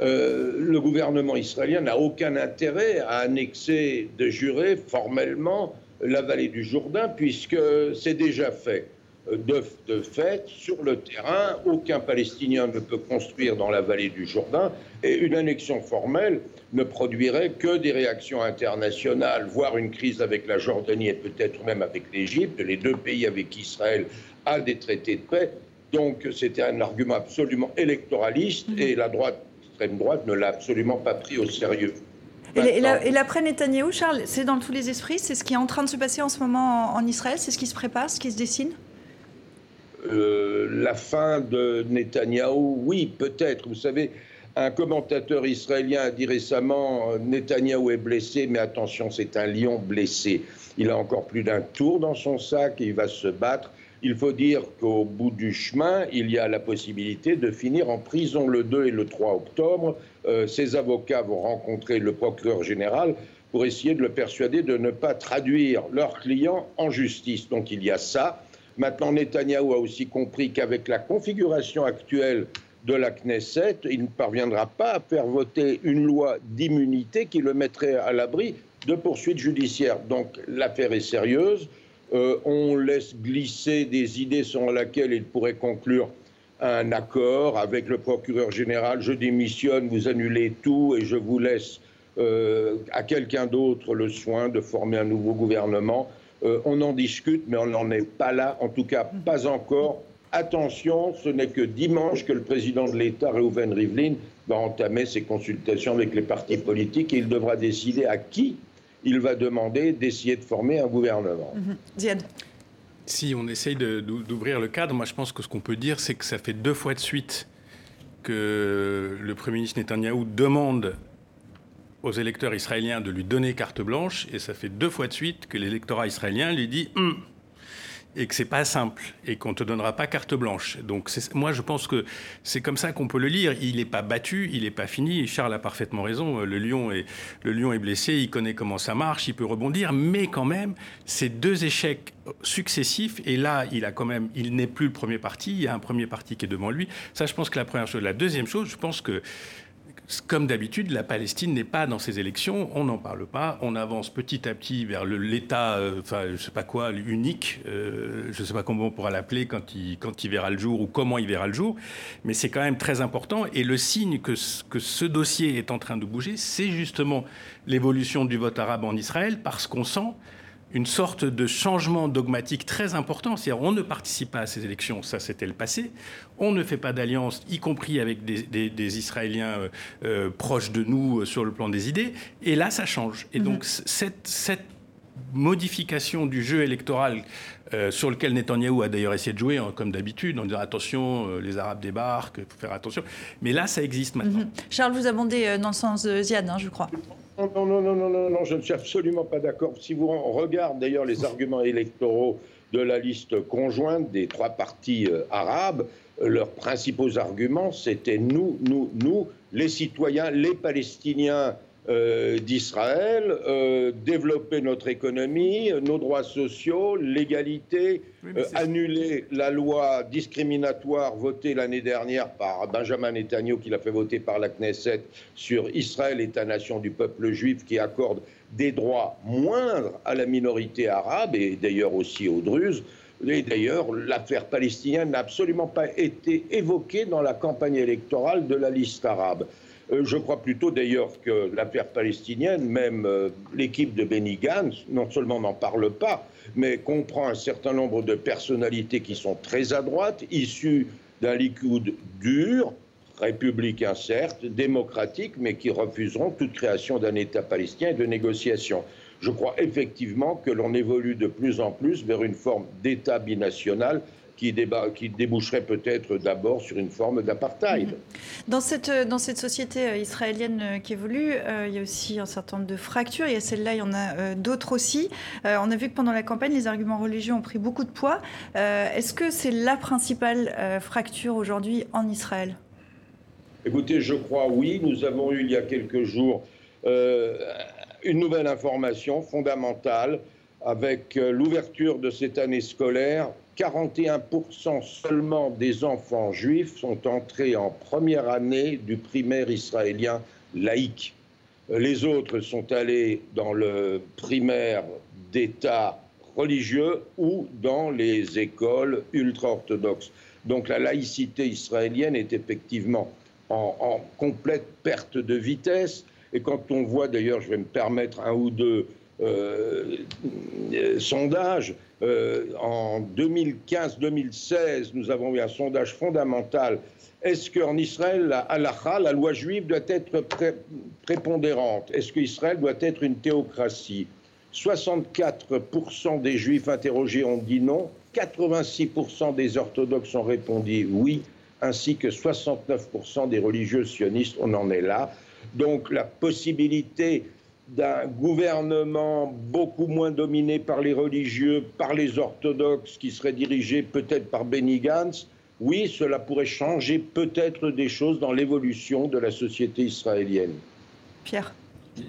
euh, le gouvernement israélien n'a aucun intérêt à annexer de juré formellement la vallée du Jourdain, puisque c'est déjà fait. De, fait, sur le terrain, aucun Palestinien ne peut construire dans la vallée du Jourdain et une annexion formelle ne produirait que des réactions internationales, voire une crise avec la Jordanie et peut-être même avec l'Égypte, les deux pays avec Israël a des traités de paix. Donc c'était un argument absolument électoraliste et la droite, l'extrême droite, ne l'a absolument pas pris au sérieux. Et l'après Netanyahou, Charles, c'est dans tous les esprits C'est ce qui est en train de se passer en ce moment en Israël C'est ce qui se prépare, ce qui se dessine? Euh, la fin de Netanyahou, oui, peut-être. Vous savez, un commentateur israélien a dit récemment euh, Netanyahou est blessé, mais attention, c'est un lion blessé. Il a encore plus d'un tour dans son sac et il va se battre. Il faut dire qu'au bout du chemin, il y a la possibilité de finir en prison le 2 et le 3 octobre. Euh, ses avocats vont rencontrer le procureur général pour essayer de le persuader de ne pas traduire leur client en justice. Donc il y a ça. Maintenant, Netanyahou a aussi compris qu'avec la configuration actuelle de la Knesset, il ne parviendra pas à faire voter une loi d'immunité qui le mettrait à l'abri de poursuites judiciaires. Donc l'affaire est sérieuse. Euh, on laisse glisser des idées selon lesquelles il pourrait conclure un accord avec le procureur général. Je démissionne, vous annulez tout et je vous laisse euh, à quelqu'un d'autre le soin de former un nouveau gouvernement. Euh, on en discute, mais on n'en est pas là, en tout cas pas encore. Attention, ce n'est que dimanche que le président de l'État, Reuven Rivlin, va entamer ses consultations avec les partis politiques et il devra décider à qui il va demander d'essayer de former un gouvernement. Mm Si on essaye d'ouvrir le cadre, moi je pense que ce qu'on peut dire, c'est que ça fait deux fois de suite que le Premier ministre Netanyahou demande aux électeurs israéliens de lui donner carte blanche, et ça fait deux fois de suite que l'électorat israélien lui dit hum, et que c'est pas simple et qu'on te donnera pas carte blanche. Donc moi je pense que c'est comme ça qu'on peut le lire. Il n'est pas battu, il n'est pas fini. Charles a parfaitement raison. Le lion est le lion est blessé, il connaît comment ça marche, il peut rebondir, mais quand même ces deux échecs successifs et là il a quand même il n'est plus le premier parti. Il y a un premier parti qui est devant lui. Ça je pense que la première chose. La deuxième chose, je pense que comme d'habitude, la Palestine n'est pas dans ces élections, on n'en parle pas, on avance petit à petit vers l'État, euh, enfin, je sais pas quoi, unique, euh, je ne sais pas comment on pourra l'appeler quand il, quand verra le jour ou comment il verra le jour, mais c'est quand même très important. Et le signe que, que ce dossier est en train de bouger, c'est justement l'évolution du vote arabe en Israël, parce qu'on sent une sorte de changement dogmatique très important. C'est-à-dire, on ne participe pas à ces élections, ça c'était le passé. On ne fait pas d'alliance, y compris avec des, Israéliens euh, euh, proches de nous euh, sur le plan des idées. Et là, ça change. Et donc, mhm. cette, modification du jeu électoral sur lequel Netanyahou a d'ailleurs essayé de jouer, hein, comme d'habitude, en disant attention, les Arabes débarquent, il faut faire attention. Mais là, ça existe maintenant. Mhm. Charles, vous abondez dans le sens de Ziad, hein, je crois. Non, non, non, non, non, non, je ne suis absolument pas d'accord. Si vous regardez d'ailleurs les arguments électoraux de la liste conjointe des trois partis euh, arabes, euh, leurs principaux arguments, c'était nous, nous, nous, les citoyens, les Palestiniens euh, d'Israël, euh, développer notre économie, nos droits sociaux, l'égalité, euh, annuler la loi discriminatoire votée l'année dernière par Benjamin Netanyahu, qui l'a fait voter par la Knesset, sur Israël, État-nation du peuple juif, qui accorde des droits moindres à la minorité arabe et d'ailleurs aussi aux Druzes. Et d'ailleurs, l'affaire palestinienne n'a absolument pas été évoquée dans la campagne électorale de la liste arabe. Euh, je crois plutôt d'ailleurs que l'affaire palestinienne, même euh, l'équipe de Benny Gantz, non seulement n'en parle pas, mais comprend un certain nombre de personnalités qui sont très à droite, issues d'un Likoud dur, républicain certes, démocratique, mais qui refuseront toute création d'un État palestinien et de négociation. Je crois effectivement que l'on évolue de plus en plus vers une forme d'État binational qui, qui déboucherait peut-être d'abord sur une forme d'apartheid. Dans cette, dans cette société israélienne qui évolue, il y a aussi un certain nombre de fractures. Il y a celle-là, il y en a d'autres aussi. on a vu que pendant la campagne, les arguments religieux ont pris beaucoup de poids. Est-ce que c'est la principale fracture aujourd'hui en Israël? Écoutez, je crois oui. Nous avons eu il y a quelques jours euh, une nouvelle information fondamentale avec euh, l'ouverture de cette année scolaire. 41% seulement des enfants juifs sont entrés en première année du primaire israélien laïque. Les autres sont allés dans le primaire d'État religieux ou dans les écoles ultra-orthodoxes. Donc la laïcité israélienne est effectivement en, complète perte de vitesse. Et quand on voit, d'ailleurs, je vais me permettre un ou deux euh, sondages, euh, en 2015-2016, nous avons eu un sondage fondamental. Est-ce qu'en Israël, la halakha, la loi juive, doit être prépondérante? Est-ce qu'Israël doit être une théocratie? 64% des juifs interrogés ont dit non, 86% des orthodoxes ont répondu oui, ainsi que 69% des religieux sionistes, on en est là. Donc la possibilité d'un gouvernement beaucoup moins dominé par les religieux, par les orthodoxes, qui serait dirigé peut-être par Benny Gantz, oui, cela pourrait changer peut-être des choses dans l'évolution de la société israélienne. Pierre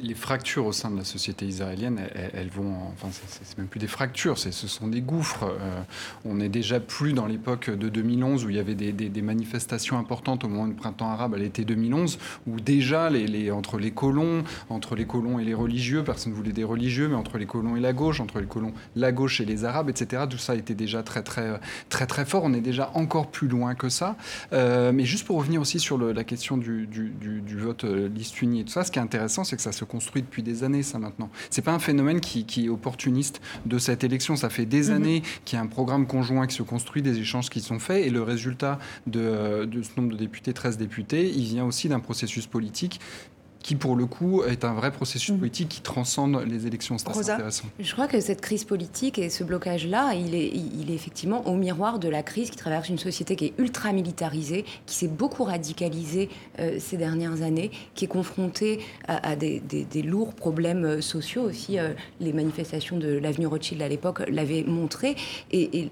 les fractures au sein de la société israélienne, elles, vont, enfin, c'est même plus des fractures, ce sont des gouffres. Euh, on n'est déjà plus dans l'époque de 2011 où il y avait des, manifestations importantes au moment du printemps arabe à l'été 2011, où déjà les, entre les colons, entre les colons et les religieux, personne ne voulait des religieux, mais entre les colons et la gauche, entre les colons, la gauche et les arabes, etc. Tout ça était déjà très très très très fort. On est déjà encore plus loin que ça. Euh, mais juste pour revenir aussi sur la question du, du vote euh, liste unie et tout ça, ce qui est intéressant, c'est que ça se construit depuis des années, ça maintenant. C'est pas un phénomène qui, est opportuniste de cette élection. Ça fait des mhm. années qu'il y a un programme conjoint qui se construit, des échanges qui sont faits, et le résultat de, de ce nombre de députés, 13 députés, il vient aussi d'un processus politique qui pour le coup est un vrai processus mhm. politique qui transcende les élections. C'est intéressant. Je crois que cette crise politique et ce blocage-là, il est, il est effectivement au miroir de la crise qui traverse une société qui est ultra militarisée, qui s'est beaucoup radicalisée euh, ces dernières années, qui est confrontée à, des, des, lourds problèmes euh, sociaux aussi. Euh, les manifestations de l'avenue Rothschild à l'époque l'avaient montré. Et,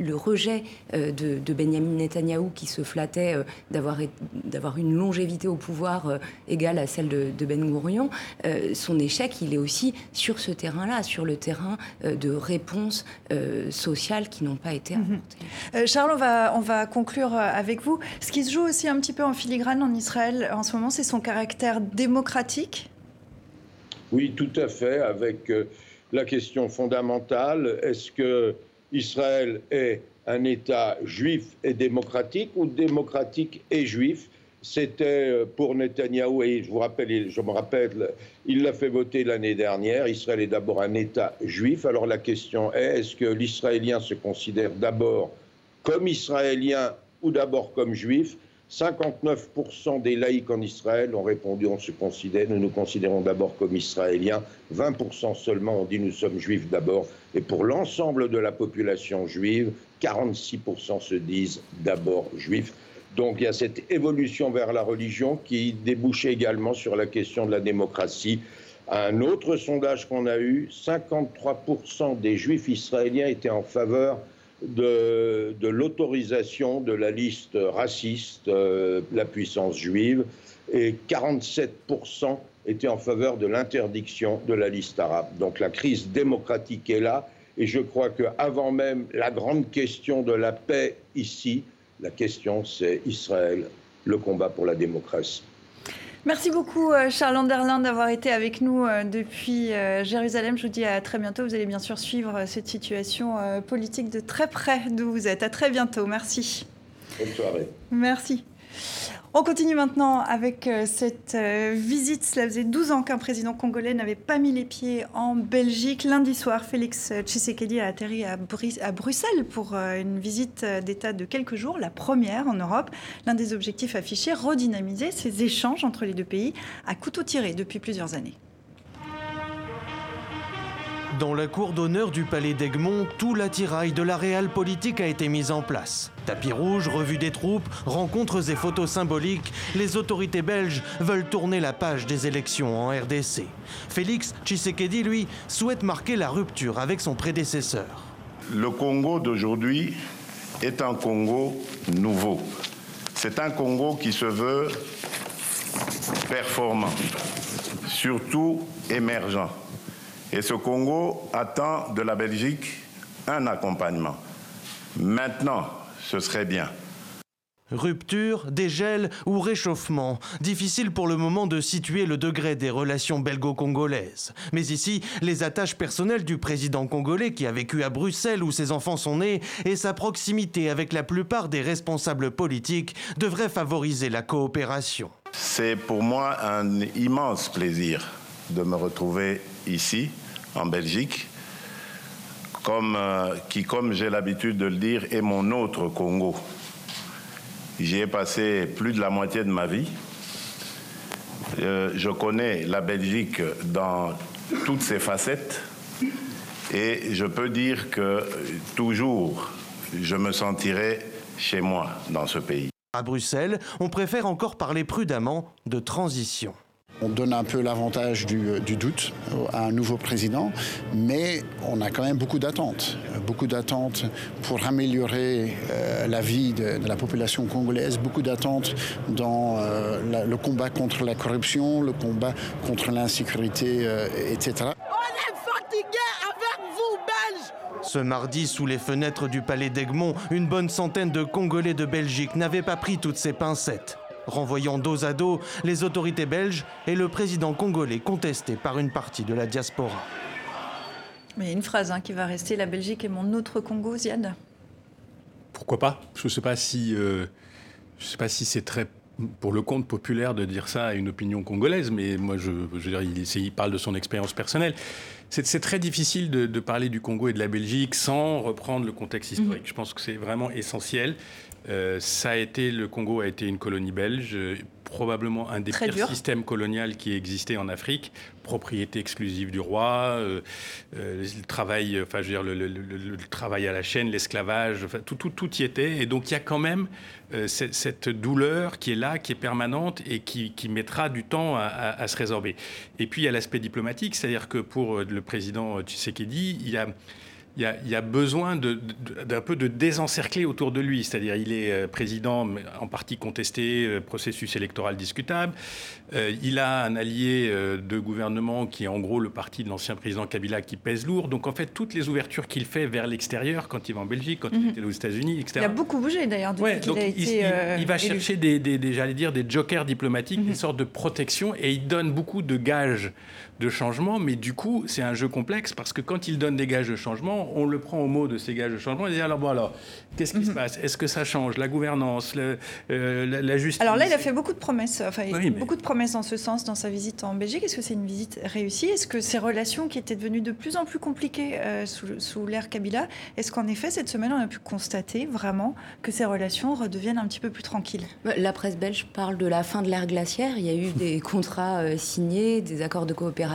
le rejet de, de, Benjamin Netanyahou qui se flattait d'avoir une longévité au pouvoir égale à celle de, Ben Gourion, euh, son échec, il est aussi sur ce terrain-là, sur le terrain euh, de réponses euh, sociales qui n'ont pas été mhm. apportées. Charles, on va, on va conclure avec vous. Ce qui se joue aussi un petit peu en filigrane en Israël en ce moment, c'est son caractère démocratique? Oui, tout à fait, avec la question fondamentale, est-ce que Israël est un État juif et démocratique ou démocratique et juif? C'était euh, pour Netanyahou, et je vous rappelle, je me rappelle, il l'a fait voter l'année dernière. Israël est d'abord un État juif. Alors la question est est-ce que l'Israélien se considère d'abord comme Israélien ou d'abord comme juif? 59% des laïcs en Israël ont répondu on se considère, nous nous considérons d'abord comme Israéliens. 20% seulement ont dit nous sommes juifs d'abord. Et pour l'ensemble de la population juive, 46% se disent d'abord juifs. Donc il y a cette évolution vers la religion qui débouche également sur la question de la démocratie. Un autre sondage qu'on a eu, 53% des juifs israéliens étaient en faveur de, l'autorisation de la liste raciste, euh, la puissance juive, et 47% étaient en faveur de l'interdiction de la liste arabe. Donc la crise démocratique est là, et je crois qu'avant même la grande question de la paix ici, la question, c'est Israël, le combat pour la démocratie. Merci beaucoup euh, Charles Anderlin d'avoir été avec nous euh, depuis euh, Jérusalem. Je vous dis à très bientôt. Vous allez bien sûr suivre cette situation politique de très près d'où vous êtes. À très bientôt. Merci. Bonne soirée. Merci. On continue maintenant avec euh, cette euh, visite. Cela faisait 12 ans qu'un président congolais n'avait pas mis les pieds en Belgique. Lundi soir, Félix Tshisekedi a atterri à, Bruxelles pour euh, une visite d'État de quelques jours, la première en Europe. L'un des objectifs affichés, redynamiser ces échanges entre les deux pays à couteau tiré depuis plusieurs années. Dans la cour d'honneur du palais d'Egmont, tout l'attirail de la réelle politique a été mis en place. Tapis rouge, revue des troupes, rencontres et photos symboliques, les autorités belges veulent tourner la page des élections en RDC. Félix Tshisekedi, lui, souhaite marquer la rupture avec son prédécesseur. Le Congo d'aujourd'hui est un Congo nouveau. C'est un Congo qui se veut performant, surtout émergent. Et ce Congo attend de la Belgique un accompagnement. Maintenant, ce serait bien. Rupture, dégel ou réchauffement. Difficile pour le moment de situer le degré des relations belgo-congolaises. Mais ici, les attaches personnelles du président congolais qui a vécu à Bruxelles où ses enfants sont nés et sa proximité avec la plupart des responsables politiques devraient favoriser la coopération. C'est pour moi un immense plaisir de me retrouver ici, en Belgique, euh, qui, comme j'ai l'habitude de le dire, est mon autre Congo. J'y ai passé plus de la moitié de ma vie. Euh, je connais la Belgique dans toutes ses facettes et je peux dire que toujours je me sentirai chez moi dans ce pays. À Bruxelles, on préfère encore parler prudemment de transition. On donne un peu l'avantage du, doute à un nouveau président, mais on a quand même beaucoup d'attentes. Beaucoup d'attentes pour améliorer euh, la vie de, la population congolaise, beaucoup d'attentes dans euh, le combat contre la corruption, le combat contre l'insécurité, euh, etc. On est fatigué avec vous, Belges ce mardi, sous les fenêtres du palais d'Egmont, une bonne centaine de Congolais de Belgique n'avaient pas pris toutes ces pincettes renvoyant dos à dos les autorités belges et le président congolais contesté par une partie de la diaspora. Mais il y a une phrase hein, qui va rester La Belgique est mon autre Congo, Ziad Pourquoi pas? Je ne sais pas si, euh, je sais pas si c'est très pour le compte populaire de dire ça à une opinion congolaise, mais moi, je, je veux dire, il, il, parle de son expérience personnelle. C'est très difficile de, parler du Congo et de la Belgique sans reprendre le contexte historique. Mmh. Je pense que c'est vraiment essentiel. Euh, ça a été, le Congo a été une colonie belge, probablement un des pires systèmes coloniaux qui existait en Afrique, propriété exclusive du roi, euh, euh, le travail, enfin, je veux dire, le, travail à la chaîne, l'esclavage, enfin, tout, tout, tout, y était. Et donc il y a quand même cette, douleur qui est là, qui est permanente et qui, mettra du temps à, à, se résorber. Et puis il y a l'aspect diplomatique, c'est-à-dire que pour le président Tshisekedi, il y a il y, a, besoin d'un peu de désencercler autour de lui. C'est-à-dire, il est euh, président en partie contesté, euh, processus électoral discutable. Euh, il a un allié de gouvernement qui est en gros le parti de l'ancien président Kabila qui pèse lourd. Donc, en fait, toutes les ouvertures qu'il fait vers l'extérieur, quand il va en Belgique, quand il mhm. était aux États-Unis, etc. Il a beaucoup bougé d'ailleurs. Ouais, donc il, il, va chercher des, des, j'allais dire, des jokers diplomatiques, mhm. des sortes de protection, et il donne beaucoup de gages de changement. Mais du coup, c'est un jeu complexe parce que quand il donne des gages de changement, on le prend au mot de ces gages de changement et dit alors bon alors, qu'est-ce qui se mhm. passe? Est-ce que ça change? La gouvernance, euh, la, justice? Alors là, il a fait beaucoup de promesses, enfin beaucoup de promesses dans ce sens dans sa visite en Belgique. Est-ce que c'est une visite réussie? Est-ce que ces relations qui étaient devenues de plus en plus compliquées euh, sous, sous l'ère Kabila, est-ce qu'en effet, cette semaine, on a pu constater vraiment que ces relations redeviennent un petit peu plus tranquilles? La presse belge parle de la fin de l'ère glaciaire. Il y a eu des contrats euh, signés, des accords de coopération,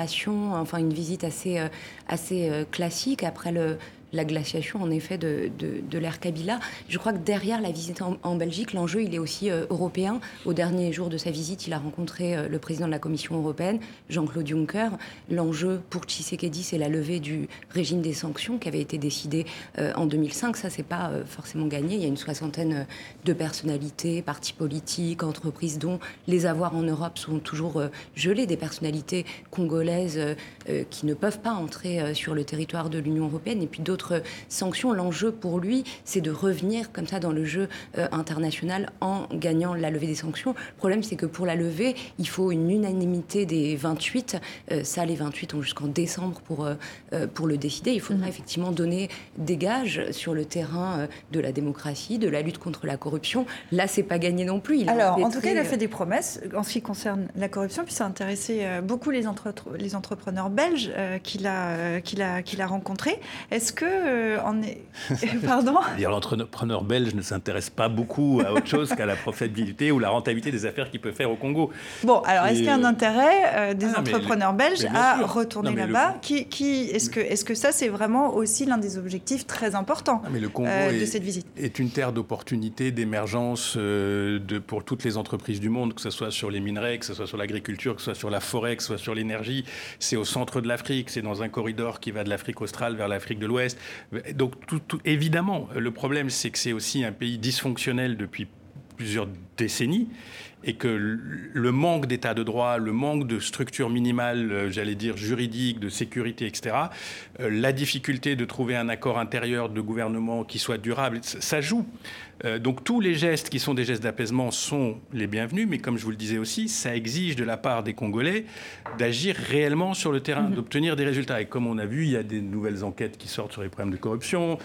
enfin une visite assez, assez classique. Après le, la glaciation en effet de, de, l'ère Kabila. Je crois que derrière la visite en, Belgique, l'enjeu il est aussi euh, européen. Au dernier jour de sa visite, il a rencontré euh, le président de la Commission européenne, Jean-Claude Juncker. L'enjeu pour Tshisekedi, c'est la levée du régime des sanctions qui avait été décidé euh, en 2005. Ça, c'est pas forcément gagné. Il y a une soixantaine de personnalités, partis politiques, entreprises dont les avoirs en Europe sont toujours gelés, des personnalités congolaises qui ne peuvent pas entrer sur le territoire de l'Union européenne et puis d'autres sanctions. L'enjeu pour lui, c'est de revenir comme ça dans le jeu euh, international en gagnant la levée des sanctions. Le problème, c'est que pour la levée, il faut une unanimité des 28. Euh, ça, les 28 ont jusqu'en décembre pour, euh, pour le décider. Il faudra mhm. effectivement donner des gages sur le terrain de la démocratie, de la lutte contre la corruption. Là, c'est pas gagné non plus. Alors, en tout cas, il a fait des promesses en ce qui concerne la corruption, puis ça a intéressé beaucoup les, les entrepreneurs belges qu'il a, qu'il a, qu'il a rencontrés. Est-ce que que en est... Pardon L'entrepreneur belge ne s'intéresse pas beaucoup à autre chose qu'à la profitabilité ou la rentabilité des affaires qu'il peut faire au Congo. Bon, alors est-ce qu'il y a un intérêt des ah entrepreneurs belges à retourner là-bas qui, qui, Est-ce que, est que ça, c'est vraiment aussi l'un des objectifs très importants mais le Congo de cette visite? est une terre d'opportunités, d'émergence pour toutes les entreprises du monde, que ce soit sur les minerais, que ce soit sur l'agriculture, que ce soit sur la forêt, que ce soit sur l'énergie. C'est au centre de l'Afrique, c'est dans un corridor qui va de l'Afrique australe vers l'Afrique de l'Ouest. Donc, tout, évidemment, le problème, c'est que c'est aussi un pays dysfonctionnel depuis plusieurs décennies et que le manque d'état de droit, le manque de structure minimale, euh, j'allais dire juridique, de sécurité, etc., euh, la difficulté de trouver un accord intérieur de gouvernement qui soit durable, ça joue. Euh, donc tous les gestes qui sont des gestes d'apaisement sont les bienvenus, mais comme je vous le disais aussi, ça exige de la part des Congolais d'agir réellement sur le terrain, mhm. d'obtenir des résultats. Et comme on a vu, il y a des nouvelles enquêtes qui sortent sur les problèmes de corruption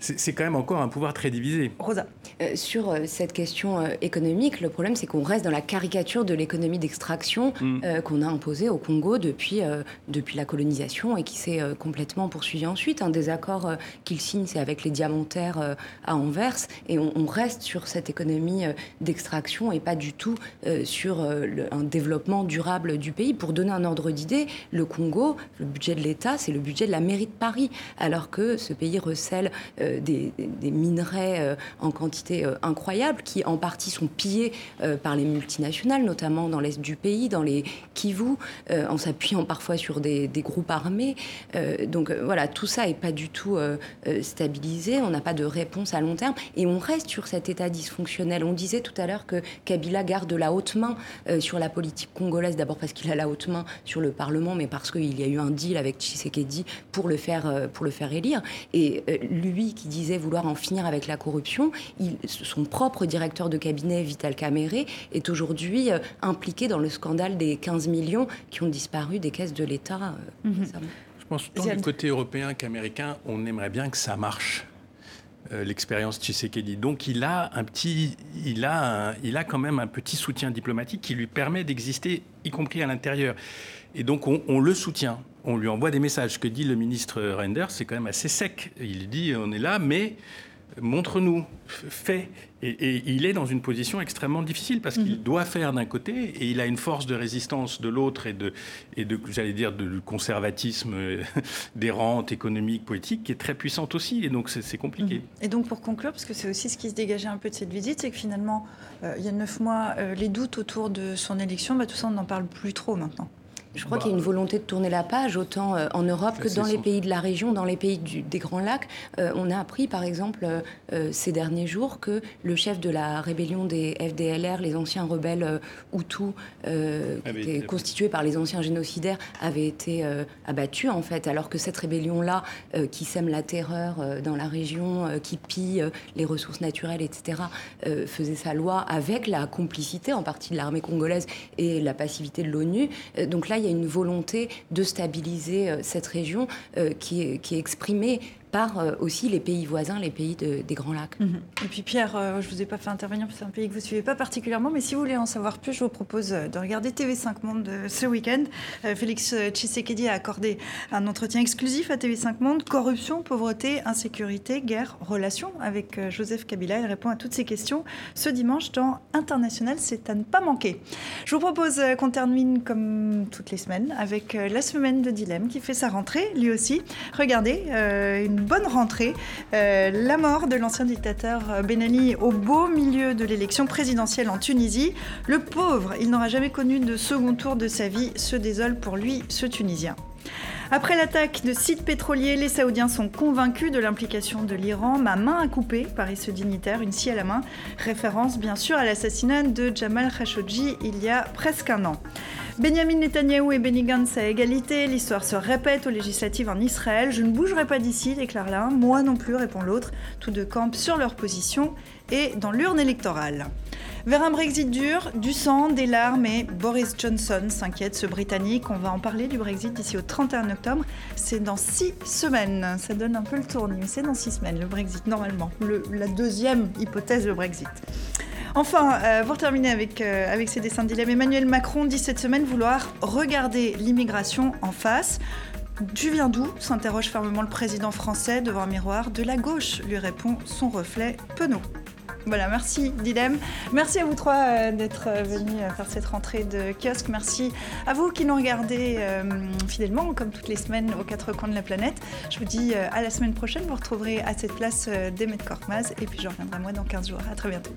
c'est quand même encore un pouvoir très divisé. Rosa. Euh, sur euh, cette question euh, économique, le problème c'est qu'on reste dans la caricature de l'économie d'extraction mm. qu'on a imposée au Congo depuis, depuis la colonisation et qui s'est complètement poursuivie ensuite. Un des accords qu'il signe, c'est avec les diamantaires à Anvers et on, reste sur cette économie d'extraction et pas du tout sur un développement durable du pays. Pour donner un ordre d'idée, le Congo, le budget de l'État, c'est le budget de la mairie de Paris, alors que ce pays recèle euh, des, minerais euh, en quantité euh, incroyable qui en partie sont pillés par les multinationales, notamment dans l'est du pays, dans les Kivu, en s'appuyant parfois sur des, groupes armés. donc voilà, tout ça n'est pas du tout stabilisé, on n'a pas de réponse à long terme et on reste sur cet état dysfonctionnel. On disait tout à l'heure que Kabila garde la haute main sur la politique congolaise, d'abord parce qu'il a la haute main sur le Parlement, mais parce qu'il y a eu un deal avec Tshisekedi pour le faire, pour le faire élire. Et lui, qui disait vouloir en finir avec la corruption, son propre directeur de cabinet, Vital Caméré, est aujourd'hui euh, impliqué dans le scandale des 15 millions qui ont disparu des caisses de l'État. Euh, mhm. Je pense tant du côté européen qu'américain, on aimerait bien que ça marche. Euh, l'expérience Tshisekedi. Donc il a un petit, il a, il a quand même un petit soutien diplomatique qui lui permet d'exister, y compris à l'intérieur. Et donc on, le soutient, on lui envoie des messages. Ce que dit le ministre Renders, c'est quand même assez sec. Il dit on est là, mais montre-nous, fais. Et, il est dans une position extrêmement difficile parce qu'il mhm. doit faire d'un côté et il a une force de résistance de l'autre et de, et de j'allais dire, de conservatisme des rentes économiques, politiques qui est très puissante aussi. Et donc c'est compliqué. Mhm. Et donc pour conclure, parce que c'est aussi ce qui se dégageait un peu de cette visite, c'est que finalement, euh, il y a neuf mois, euh, les doutes autour de son élection, bah, tout ça, on n'en parle plus trop maintenant. Je crois qu'il y a une volonté de tourner la page, autant euh, en Europe que dans les pays de la région, dans les pays des Grands Lacs. Euh, on a appris, par exemple, euh, ces derniers jours, que le chef de la rébellion des FDLR, les anciens rebelles Hutus, constitués par les anciens génocidaires, avait été abattu, en fait, alors que cette rébellion-là, qui sème la terreur dans la région, qui pille les ressources naturelles, etc., faisait sa loi avec la complicité, en partie de l'armée congolaise et la passivité de l'ONU. donc là, il y a une volonté de stabiliser euh, cette région euh, qui est exprimée par euh, aussi les pays voisins, les pays des Grands Lacs. Mhm. Et puis Pierre, je ne vous ai pas fait intervenir parce que c'est un pays que vous ne suivez pas particulièrement, mais si vous voulez en savoir plus, je vous propose de regarder TV5 Monde ce week-end. Félix Tshisekedi a accordé un entretien exclusif à TV5 Monde, corruption, pauvreté, insécurité, guerre, relations avec Joseph Kabila. Il répond à toutes ces questions ce dimanche dans International, c'est à ne pas manquer. Je vous propose qu'on termine comme toutes les semaines avec euh, la semaine de Dilemme qui fait sa rentrée lui aussi. Regardez, euh, une bonne rentrée. Euh, la mort de l'ancien dictateur Ben Ali au beau milieu de l'élection présidentielle en Tunisie. Le pauvre, il n'aura jamais connu de second tour de sa vie, se désole pour lui, ce Tunisien. Après l'attaque de sites pétroliers, les Saoudiens sont convaincus de l'implication de l'Iran. Ma main a coupé, paraît ce dignitaire, une scie à la main. Référence bien sûr à l'assassinat de Jamal Khashoggi il y a presque un an. Benjamin Netanyahou et Benny Gantz à égalité, l'histoire se répète aux législatives en Israël. Je ne bougerai pas d'ici, déclare l'un, moi non plus, répond l'autre. Tous deux campent sur leur position et dans l'urne électorale. Vers un Brexit dur, du sang, des larmes et Boris Johnson s'inquiète, ce Britannique. On va en parler du Brexit d'ici au 31 octobre. C'est dans six semaines. Ça donne un peu le tournis, mais c'est dans six semaines le Brexit, normalement. la deuxième hypothèse, le Brexit. Enfin, euh, pour terminer avec, euh, avec ces dessins de dilemme, Emmanuel Macron dit cette semaine vouloir regarder l'immigration en face. Tu viens d'où? s'interroge fermement le président français devant un miroir. De la gauche, lui répond son reflet penaud. Voilà, merci Dilem. Merci à vous trois euh, d'être euh, venus euh, faire cette rentrée de kiosque. Merci à vous qui nous regardez fidèlement, comme toutes les semaines, aux quatre coins de la planète. Je vous dis à la semaine prochaine. Vous retrouverez à cette place Demet Korkmaz. Et puis je reviendrai moi dans 15 jours. À très bientôt.